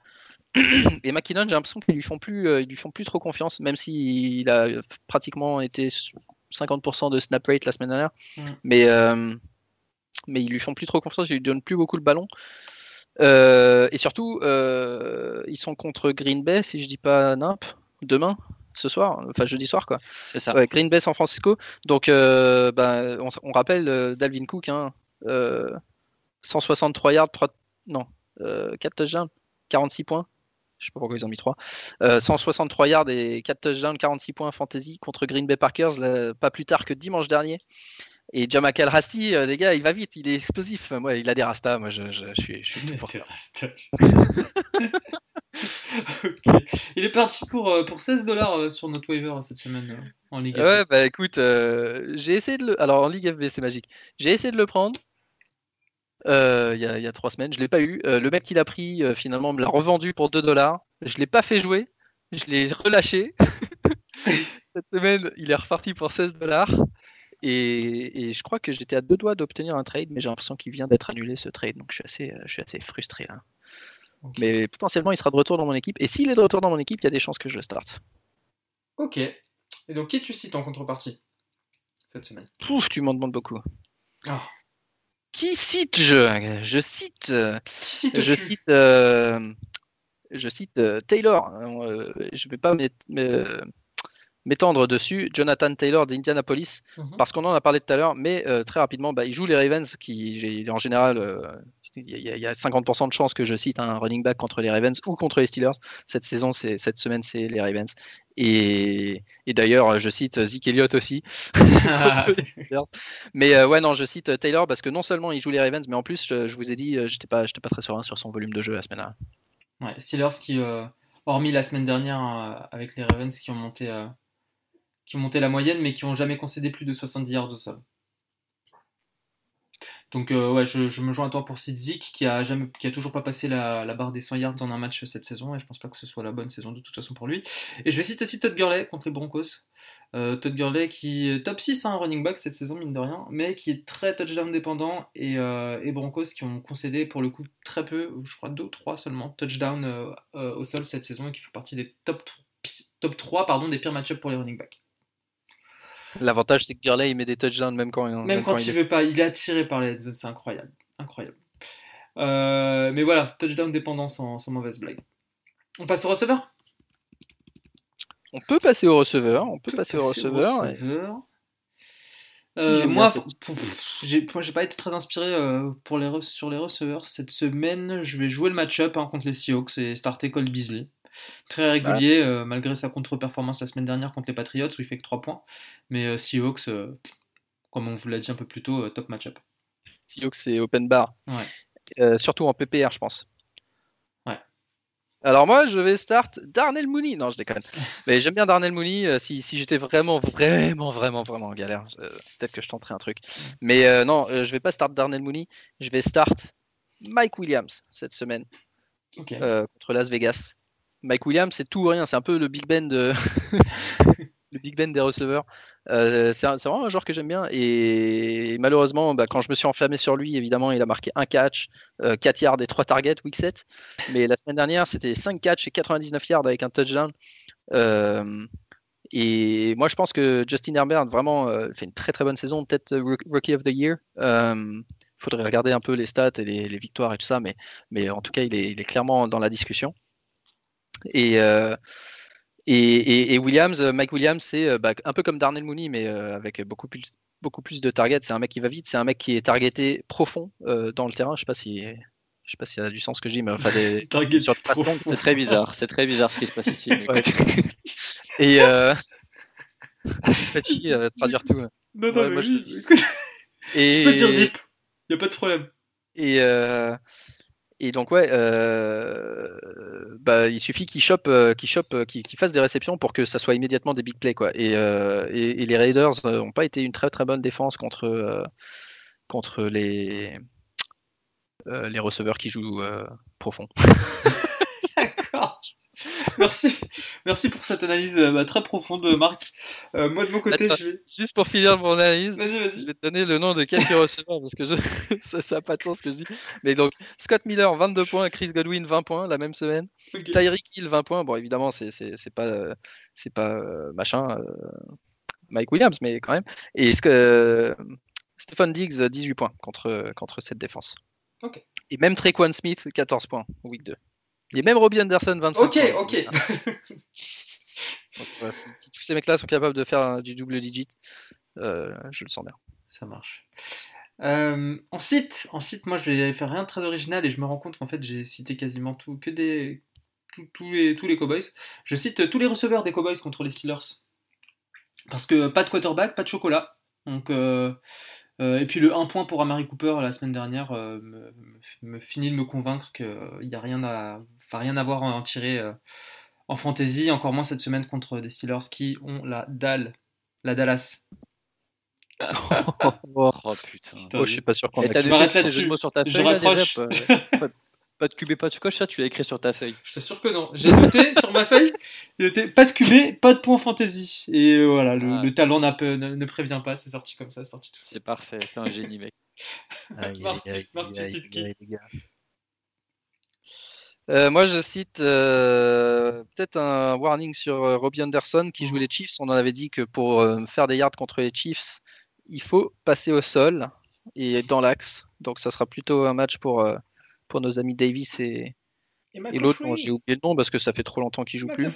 et McKinnon, j'ai l'impression qu'ils lui font plus, ils lui font plus trop confiance, même s'il a pratiquement été 50% de snap rate la semaine dernière. Mm. Mais mais ils lui font plus trop confiance, ils lui donnent plus beaucoup le ballon. Euh, et surtout, euh, ils sont contre Green Bay, si je dis pas nimp, demain, ce soir, enfin jeudi soir quoi. C'est ça. Green Bay San Francisco. Donc, euh, ben, on, rappelle Dalvin Cook, hein, 163 yards, 3, non, 4 touchdowns, 46 points. Je sais pas pourquoi ils ont mis 3. 163 yards et 4 touchdowns, 46 points fantasy contre Green Bay Packers, pas plus tard que dimanche dernier. Et Jamakal Rasti, euh, les gars, il va vite, il est explosif. Moi, il a des rastas, moi je, je, suis, je suis tout pour ça. Il est parti pour, euh, pour 16 dollars euh, sur notre waiver cette semaine en Ligue FB. Ouais, bah écoute, j'ai essayé de le. Alors en Ligue FB, c'est magique. J'ai essayé de le prendre il y, a, y, a trois semaines, je l'ai pas eu. le mec qui l'a pris, finalement, me l'a revendu pour 2 dollars. Je l'ai pas fait jouer, je l'ai relâché. cette semaine, il est reparti pour 16 dollars. Et, je crois que j'étais à deux doigts d'obtenir un trade, mais j'ai l'impression qu'il vient d'être annulé ce trade, donc je suis assez, je suis assez frustré là. Mais potentiellement, il sera de retour dans mon équipe. Et s'il est de retour dans mon équipe, il y a des chances que je le starte. Ok. Et donc, qui tu cites en contrepartie cette semaine? Pouf, tu m'en demandes beaucoup. Ah. Qui cite je Je cite. je cite. Euh, je cite euh, Taylor. Euh, je vais pas mettre m'étendre dessus, Jonathan Taylor d'Indianapolis, mhm. parce qu'on en a parlé tout à l'heure, mais euh, très rapidement, bah, il joue les Ravens, qui en général, euh, il y, a 50% de chances que je cite un running back contre les Ravens ou contre les Steelers. Cette saison, cette semaine, c'est les Ravens. Et, d'ailleurs, je cite Zeke Elliott aussi. mais euh, ouais, non, je cite Taylor parce que non seulement il joue les Ravens, mais en plus, je, vous ai dit, j'étais pas, pas très serein sur son volume de jeu la semaine-là. Ouais, Steelers qui, hormis la semaine dernière avec les Ravens qui ont monté qui ont monté la moyenne, mais qui n'ont jamais concédé plus de 70 yards au sol. Donc euh, ouais, je, me joins à toi pour Sidzik qui a jamais, qui a toujours pas passé la, barre des 100 yards dans un match cette saison et je pense pas que ce soit la bonne saison de toute façon pour lui. Et je vais citer aussi Todd Gurley contre les Broncos. Euh, Todd Gurley qui est top 6 hein, running back cette saison mine de rien, mais qui est très touchdown dépendant et, euh, et, Broncos qui ont concédé pour le coup très peu, je crois 2 ou 3 seulement touchdown au sol cette saison et qui fait partie des top, top 3 pardon, des pires match pour les running backs. L'avantage, c'est que Gurley, il met des touchdowns même quand, même, même quand, il, veut pas. Il est attiré par les c'est incroyable. Incroyable. Euh, mais voilà, touchdown dépendant sans, mauvaise blague. On passe au receveur? On peut passer au receveur. On peut, passer, au receveur. Euh, moi, j'ai pas été très inspiré euh, pour les, sur les receveurs. Cette semaine, je vais jouer le match-up hein, contre les Seahawks et starter Cole Beasley très régulier, euh, malgré sa contre-performance la semaine dernière contre les Patriots où il fait que 3 points. Mais euh, Seahawks, euh, comme on vous l'a dit un peu plus tôt, top match-up. Seahawks, c'est open bar. surtout en PPR, je pense. Alors moi, je vais start Darnell Mooney. Non, je déconne. Mais j'aime bien Darnell Mooney. euh, si, si j'étais vraiment, vraiment, vraiment, vraiment en galère, euh, peut-être que je tenterais un truc. Mais euh, non, je vais pas start Darnell Mooney. Je vais start Mike Williams cette semaine contre Las Vegas. Mike Williams, c'est tout ou rien. C'est un peu le Big Ben de... le Big Ben des receveurs. Euh, c'est vraiment un joueur que j'aime bien. Et malheureusement, bah, quand je me suis enflammé sur lui, évidemment, il a marqué un catch, euh, 4 yards et 3 targets, week 7. Mais la semaine dernière, c'était 5 catchs et 99 yards avec un touchdown. Euh, et moi, je pense que Justin Herbert vraiment euh, fait une très très bonne saison, peut-être Rook- Rookie of the Year. Il faudrait regarder un peu les stats et les, les victoires et tout ça, mais, mais en tout cas, il est, il est clairement dans la discussion. Et, euh, et, et- et Williams, euh, Mike Williams, c'est euh, bah, un peu comme Darnell Mooney, mais avec beaucoup plus, beaucoup plus de targets. C'est un mec qui va vite, c'est un mec qui est targeté profond dans le terrain. Je sais pas si, je sais pas si ça a du sens ce que je dis, mais enfin. C'est très bizarre, c'est très bizarre ce qui se passe ici. Ouais. Et euh... je suis fatigué à traduire tout. Non, non, Ouais, mais moi, oui, je- Et, peux dire deep. Y a pas de problème. et, euh, et donc ouais, euh, bah, il suffit qu'il chope, euh, qu'il chope, euh, des réceptions pour que ça soit immédiatement des big plays quoi. Et, les Raiders n'ont pas été une très très bonne défense contre contre les les receveurs qui jouent profond. Merci. Merci pour cette analyse euh, bah, très profonde, Marc. Euh, moi, de mon côté, Attends. je vais. Juste pour finir mon analyse, Je vais te donner le nom de quelques receveurs parce que je... ça n'a pas de sens ce que je dis. Mais donc, Scott Miller, 22 points, Chris Godwin, 20 points la même semaine. Ok. Tyreek Hill, 20 points. Bon, évidemment, c'est pas, euh, c'est pas euh, machin, euh, Mike Williams, mais quand même. Et ce que Stephen Diggs, 18 points contre, contre cette défense. Et même Trequan Smith, 14 points, week 2. Et même Robbie Anderson, 25 Ok, points. ok. Donc, voilà, tous ces mecs-là sont capables de faire du double digit, euh, je le sens bien. Ça marche. Euh, en site, en site, moi je vais faire rien de très original et je me rends compte qu'en fait j'ai cité quasiment tout, que des, tout- tous les, tous les Cowboys. Je cite tous les receveurs des Cowboys contre les Steelers. Parce que pas de quarterback, pas de chocolat. Donc, euh, et puis le 1 point pour Amari Cooper la semaine dernière me, me- me finit de me convaincre qu'il n'y a rien à, enfin, rien à voir à en tirer euh, en fantasy, encore moins cette semaine contre des Steelers qui ont la dalle, la Dallas. Oh, Oh putain. je suis pas sûr qu'on Et a je m'arrête là-dessus. sur ta Je feuille là, déjà, raccroche. pas, pas- de QB, pas de coche, ça tu l'as écrit sur ta feuille. Je t'assure que non. J'ai noté sur ma feuille, j'ai noté pas de QB, pas de point fantasy. Et voilà, le, Ah. le talent ne, ne prévient pas, c'est sorti comme ça, c'est sorti tout seul. C'est parfait, t'es un génie mec. Marc, tu- Marc, tu cites qui? Euh, moi, je cite euh, peut-être un warning sur euh, Robbie Anderson qui joue Mhm. les Chiefs. On en avait dit que pour faire des yards contre les Chiefs, il faut passer au sol et dans l'axe. Donc, ça sera plutôt un match pour, pour nos amis Davis et, et l'autre, dont j'ai oublié le nom parce que ça fait trop longtemps qu'il joue plus.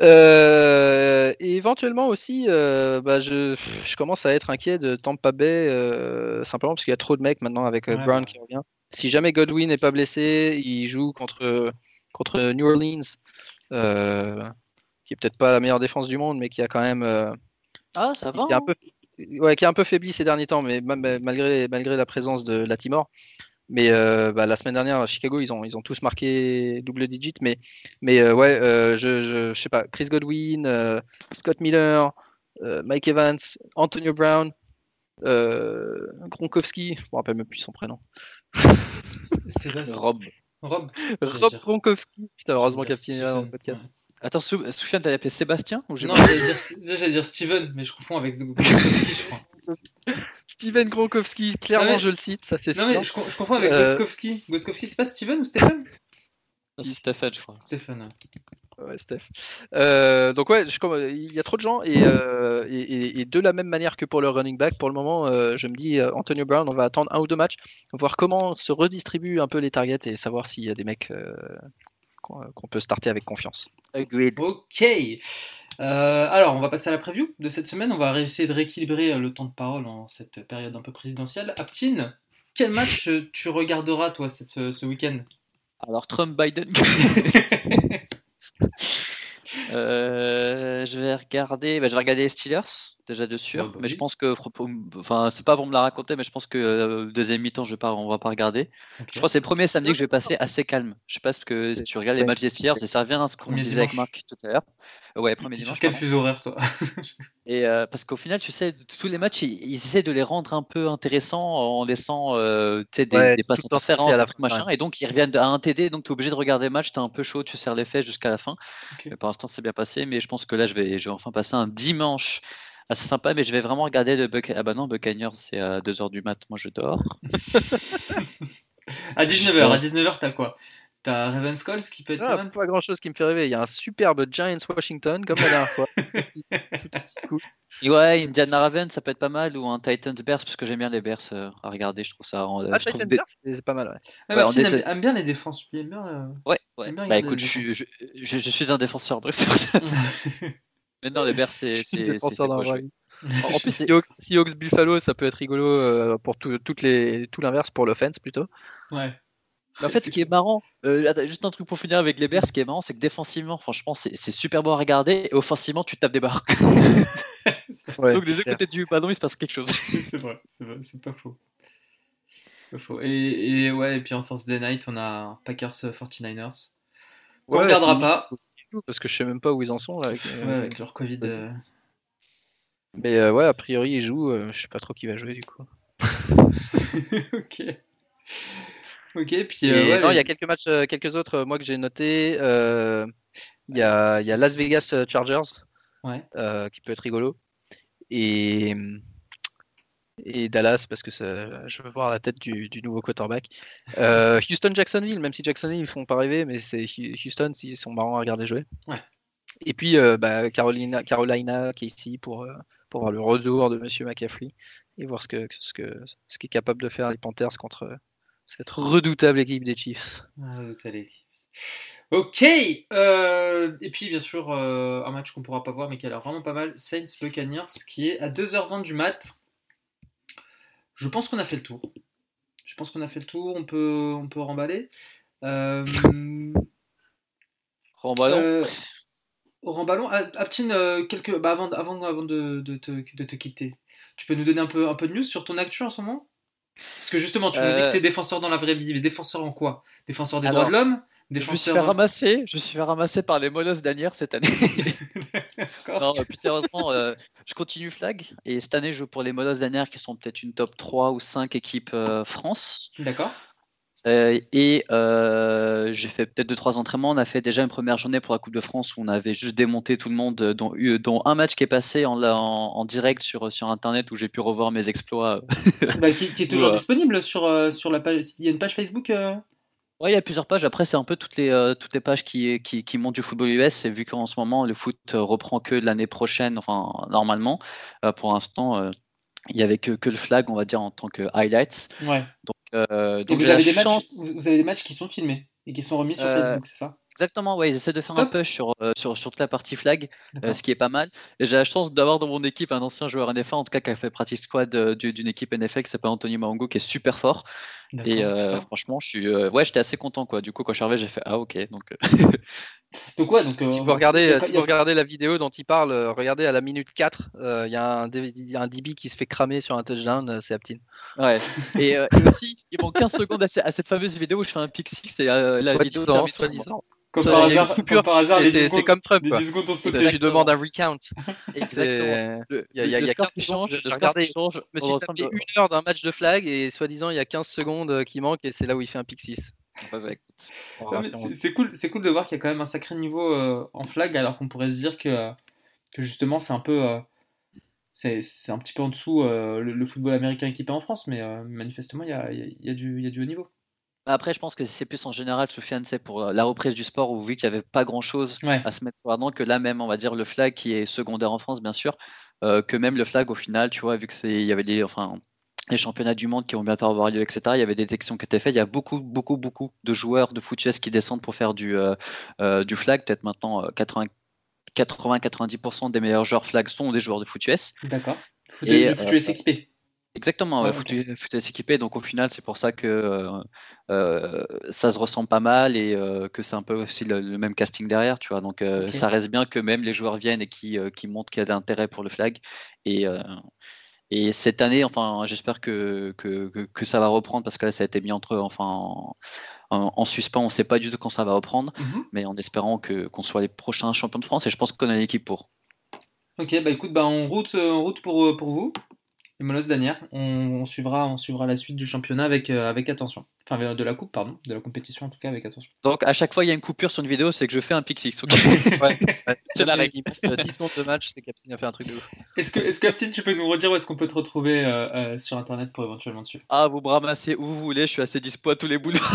Euh, et éventuellement aussi, euh, bah, je, je commence à être inquiet de Tampa Bay euh, simplement parce qu'il y a trop de mecs maintenant avec Ouais, Brown qui revient. Si jamais Godwin n'est pas blessé, il joue contre, contre New Orleans, euh, qui est peut-être pas la meilleure défense du monde, mais qui a quand même euh, Ah, ça va. qui est un peu, ouais, qui est un peu faibli ces derniers temps, mais ma- ma- malgré, malgré la présence de Latimore. Mais euh, bah, la semaine dernière à Chicago, ils ont, ils ont tous marqué double digit. Mais, mais ouais, je, je, je sais pas, Chris Godwin, Scott Miller, Mike Evans, Antonio Brown, Gronkowski, je me rappelle même plus son prénom. Sébastien. Rob. Rob. Rob putain, heureusement qu'il y dire a dans le Steven. podcast. Ouais. Attends, Sou- Soufiane, t'allais appeler Sébastien ou Non, j'allais dire, Steven, mais je confonds avec Gronkowski, je crois. Steven Gronkowski, clairement je le cite, ça fait Non, mais je, con- je confonds avec Euh, Goskowski. Goskowski, c'est pas Steven ou Stephen c'est Stéphane, je crois. Stephen. ouais. Ouais, Steph. Euh, donc ouais, je, il y a trop de gens et, euh, et, de la même manière que pour le running back, pour le moment, euh, je me dis euh, Antonio Brown, on va attendre un ou deux matchs, voir comment se redistribuent un peu les targets et savoir s'il y a des mecs euh, qu'on peut starter avec confiance. Agreed. Ok. Euh, alors, on va passer à la preview de cette semaine. On va essayer de rééquilibrer le temps de parole en cette période un peu présidentielle. Aptine, quel match tu regarderas, toi, cette, ce week-end? Alors, Trump-Biden. Euh, je vais regarder, bah, je vais regarder les Steelers déjà de sûr. Ouais, bah mais je pense que, enfin, c'est pas pour me la raconter, mais je pense que euh, deuxième mi-temps, je vais pas, on va pas regarder. Je crois que c'est le premier samedi que je vais passer assez calme. Je sais pas parce que si tu regardes les matchs des Steelers, et ça revient à ce qu'on Premier disait avec dimanche. Marc tout à l'heure. Ouais, premier dimanche. sur quel fuseau horaire, toi? Et euh, parce qu'au final, tu sais, tous les matchs, ils, ils essaient de les rendre un peu intéressants en laissant euh, des, Ouais, des passes interférences, à la machin, et donc ils reviennent à un TD, donc tu es obligé de regarder le match, tu es un peu chaud, tu serres les fesses jusqu'à la fin. Ok. Mais pour l'instant, c'est bien passé, mais je pense que là, je vais, je vais enfin passer un dimanche assez sympa, mais je vais vraiment regarder le Buc... Ah bah non, Buccaneers, c'est à 2h du mat, moi je dors. À 19h, à 19h, t'as quoi? T'as Ravens Colts qui peut être Ah, pas grand chose qui me fait rêver. Il y a un superbe Giants Washington comme la dernière fois. Tout aussi cool. Et ouais, Indiana Ravens, ça peut être pas mal, ou un Titans Bears, parce que j'aime bien les Bears euh, à regarder, je trouve ça. euh, Ah, je trouve des- c'est pas mal. Ouais. Ah, Ouais, Martin on aime, bien les défenses. Il aime bien. euh, Ouais, ouais. Bien Bah écoute, je suis, je, défenses. je- je suis un défenseur, donc c'est pour ça. Mais non, les Bears, c'est. En plus, Seahawks, Buffalo, ça peut être rigolo euh, pour tout, toutes les, tout l'inverse pour l'offense plutôt. ouais. Mais en fait, ce qui est marrant, euh, juste un truc pour finir avec les Bears, ce qui est marrant, c'est que défensivement, franchement, c'est super bon à regarder, et offensivement, tu tapes des barres. Ouais, Donc des deux côtés du ballon, il se passe quelque chose. c'est vrai, c'est vrai, c'est pas faux. Pas faux. Et, et ouais, et puis en Thursday night, on a Packers euh, 49ers. Qu'on Ouais, regardera c'est- Parce que je sais même pas où ils en sont là. avec, euh, avec leur Covid. euh. Mais euh, ouais, a priori ils jouent. je sais pas trop qui va jouer du coup. ok. Ok, puis Et ouais, non, il y a quelques matchs, quelques autres moi que j'ai noté. Il y, a, y a Las Vegas Chargers Ouais. qui peut être rigolo. Et, et Dallas parce que ça, je veux voir la tête du, du nouveau quarterback. Euh, Houston Jacksonville, même si Jacksonville ils font pas rêver, mais c'est Houston ils sont marrants à regarder jouer. Ouais. Et puis euh, bah, Carolina, Carolina qui est ici pour, euh, pour voir le retour de Monsieur McCaffrey et voir ce que ce que ce qu'est capable de faire les Panthers contre cette redoutable équipe des Chiefs. Ah, vous allez. Ok. euh, et puis bien sûr euh, un match qu'on pourra pas voir mais qui a l'air vraiment pas mal, Saints Buccaneers, qui est à 2h20 du mat. Je pense qu'on a fait le tour. Je pense qu'on a fait le tour. On peut on peut remballer. Euh, Remballon. euh, au remballon, Ah, Aptine, euh, quelques bah, avant avant avant de, de te, de te quitter. Tu peux nous donner un peu un peu de news sur ton actu en ce moment? Parce que justement, tu nous dis que Euh, t'es défenseur dans la vraie vie, mais défenseur en quoi? Défenseur des Alors, droits de l'homme? Je me suis fait ramasser, je suis fait ramasser par les molosses d'Anières cette année. Non, plus sérieusement, euh, je continue flag et cette année je joue pour les molosses d'Anières qui sont peut-être une top 3 ou 5 équipes euh, France. D'accord. Euh, et j'ai fait peut-être 2-3 entraînements. On a fait déjà une première journée pour la Coupe de France où on avait juste démonté tout le monde, dont, un match qui est passé en, en- en direct sur, sur internet où j'ai pu revoir mes exploits. Bah, qui, qui est toujours disponible sur, sur la page. Il y a une page Facebook Ouais, il y a plusieurs pages. Après, c'est un peu toutes les, euh, toutes les pages qui, qui, qui montent du football US. Et vu qu'en ce moment, le foot euh, reprend que l'année prochaine, enfin, normalement, euh, pour l'instant, euh, il n'y avait que, que le flag, on va dire, en tant que highlights. Ouais. Donc, euh, donc vous avez, des chance. matchs, vous avez des matchs qui sont filmés et qui sont remis sur Facebook, c'est ça? Exactement, ouais, ils essaient de faire Stop. un push sur, euh, sur, sur toute la partie flag, euh, ce qui est pas mal. Et j'ai la chance d'avoir dans mon équipe un ancien joueur NFA, en tout cas qui a fait practice squad euh, du- d'une équipe NFL qui s'appelle Anthony Maongo, qui est super fort. Et euh, franchement, je suis, ouais, j'étais assez content, quoi. Du coup, quand je suis arrivé, j'ai fait ah ok. Donc, Donc, ouais, donc. Si vous regardez, a- si vous regardez la vidéo dont il parle, regardez à la minute 4, euh, il y a un, DB qui se fait cramer sur un touchdown, c'est Aptin. ouais. Et, et aussi, il manque 15 secondes à, ce- à cette fameuse vidéo où je fais un pick six et la vidéo Soi-disant, termine soi-disant. Comme par hasard, coupure. comme par hasard Et les C'est 10 c'est secondes, comme Trump, les quoi. 10 secondes ont Tu demandes un recount. Exactement. Il y a, y a- y a score 15 qui change, qui change. Je me tapé une heure d'un match de flag et soi-disant il y a 15 secondes euh, qui manquent et c'est là où il fait un pick 6. Ouais, ouais, écoute. Non, mais c'est- cool, c'est cool de voir qu'il y a quand même un sacré niveau euh, en flag, alors qu'on pourrait se dire que, euh, que justement c'est un peu, euh, c'est un petit peu en dessous euh, le, le football américain équipé en France, mais euh, manifestement il y a, il y a- il y a du, il y a du haut niveau. Après, je pense que c'est plus en général, Soufiane, c'est pour euh, la reprise du sport où vu qu'il n'y avait pas grand chose Ouais. à se mettre sur que là même, on va dire le flag qui est secondaire en France, bien sûr, euh, que même le flag au final, tu vois, vu que c'est, il y avait des, enfin, les championnats du monde qui vont bientôt avoir lieu, etc. Il y avait des détections qui étaient faites. Il y a beaucoup, beaucoup, beaucoup de joueurs de foot US qui descendent pour faire du, euh, du flag. Peut-être maintenant euh, 80 80-90% des meilleurs joueurs flag sont des joueurs de foot US. D'accord. Foot, Et, du foot US euh, équipé. Exactement, Ouais, ok. que- faut équipé. Donc au final, c'est pour ça que euh, euh, ça se ressent pas mal et euh, que c'est un peu aussi le, le même casting derrière, tu vois. Donc euh, ça reste bien que même les joueurs viennent et qui, qui montrent qu'il y a d'intérêt pour le flag. Et, et cette année, enfin, j'espère que, que, que, que ça va reprendre parce que là, ça a été mis entre, enfin, en, en- en suspens. On ne sait pas du tout quand ça va reprendre, Mhm. mais en espérant que qu'on soit les prochains champions de France. Et je pense qu'on a l'équipe pour. Ok, bah écoute, bah on route, en route pour, pour vous, les Molosses d'Anières. On, on suivra, on suivra la suite du championnat avec, euh, avec attention. Enfin, euh, de la coupe, pardon, de la compétition en tout cas avec attention. Donc à chaque fois, il y a une coupure sur une vidéo, c'est que je fais un Ouais. C'est la règle. Il manque 10 secondes de match, c'est Captain a fait un truc de ouf. Est-ce que, est-ce que Captain, tu peux nous redire où est-ce qu'on peut te retrouver euh, euh, sur internet pour éventuellement te suivre? Ah, vous me ramassez où vous voulez, je suis assez dispo à tous les boulots.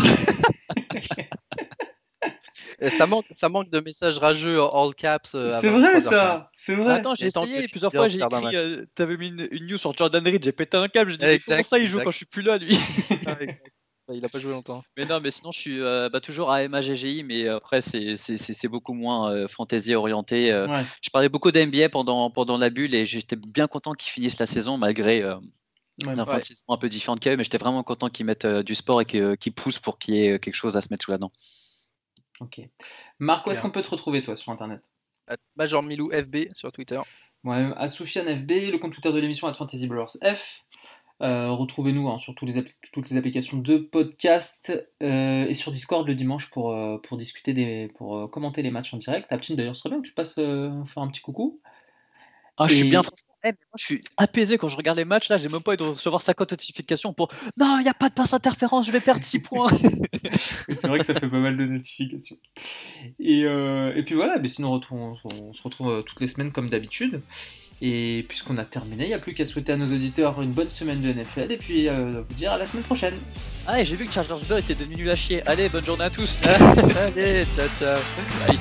Et Ça manque, ça manque de messages rageux en all caps. euh, C'est 23 vrai ça, c'est vrai. Attends, j'ai essayé, plusieurs fois j'ai écrit, euh, t'avais mis une, une news sur Jordan Reed, j'ai pété un câble, j'ai dit, mais Exact, comment ça il joue exact. quand je suis plus là lui? Ah, exact. Il a pas joué longtemps. Mais non, mais sinon je suis euh, bah, toujours à MAGGI, mais après c'est- c'est c'est- c'est beaucoup moins euh, fantasy orienté. euh. Ouais. Je parlais beaucoup d'NBA pendant, pendant la bulle et j'étais bien content qu'ils finissent la saison malgré euh, Ouais, la fin ouais. de saison un peu différente qu'il y a eu, mais j'étais vraiment content qu'ils mettent euh, du sport et qu'ils poussent pour qu'il y ait quelque chose à se mettre sous la dent. Ok. Marc, où est-ce qu'on peut te retrouver toi sur internet? Major Milou FB sur Twitter. Ouais, Soufiane FB, le compte Twitter de l'émission at Fantasy Blowers F. Euh, Retrouvez-nous hein, sur tous les appli- toutes les applications de podcast euh, et sur Discord le dimanche pour, euh, pour discuter des pour euh, commenter les matchs en direct. Aptine d'ailleurs, ce serait bien que tu passes euh, faire un petit coucou. Ah, je suis bien franchement. eh, moi, je suis apaisé quand je regarde les matchs. Là, j'ai même pas envie de recevoir 50 notifications pour non, il n'y a pas de passe interférence, je vais perdre 6 points. C'est vrai que ça fait pas mal de notifications. Et, euh, et puis voilà, mais sinon on, on- se retrouve euh, toutes les semaines comme d'habitude. Et puisqu'on a terminé, il n'y a plus qu'à souhaiter à nos auditeurs une bonne semaine de NFL et puis euh, vous dire à la semaine prochaine. ah, et j'ai vu que Charles Bird était devenu nul à chier. Allez, bonne journée à tous. Allez, ciao ciao. Bye.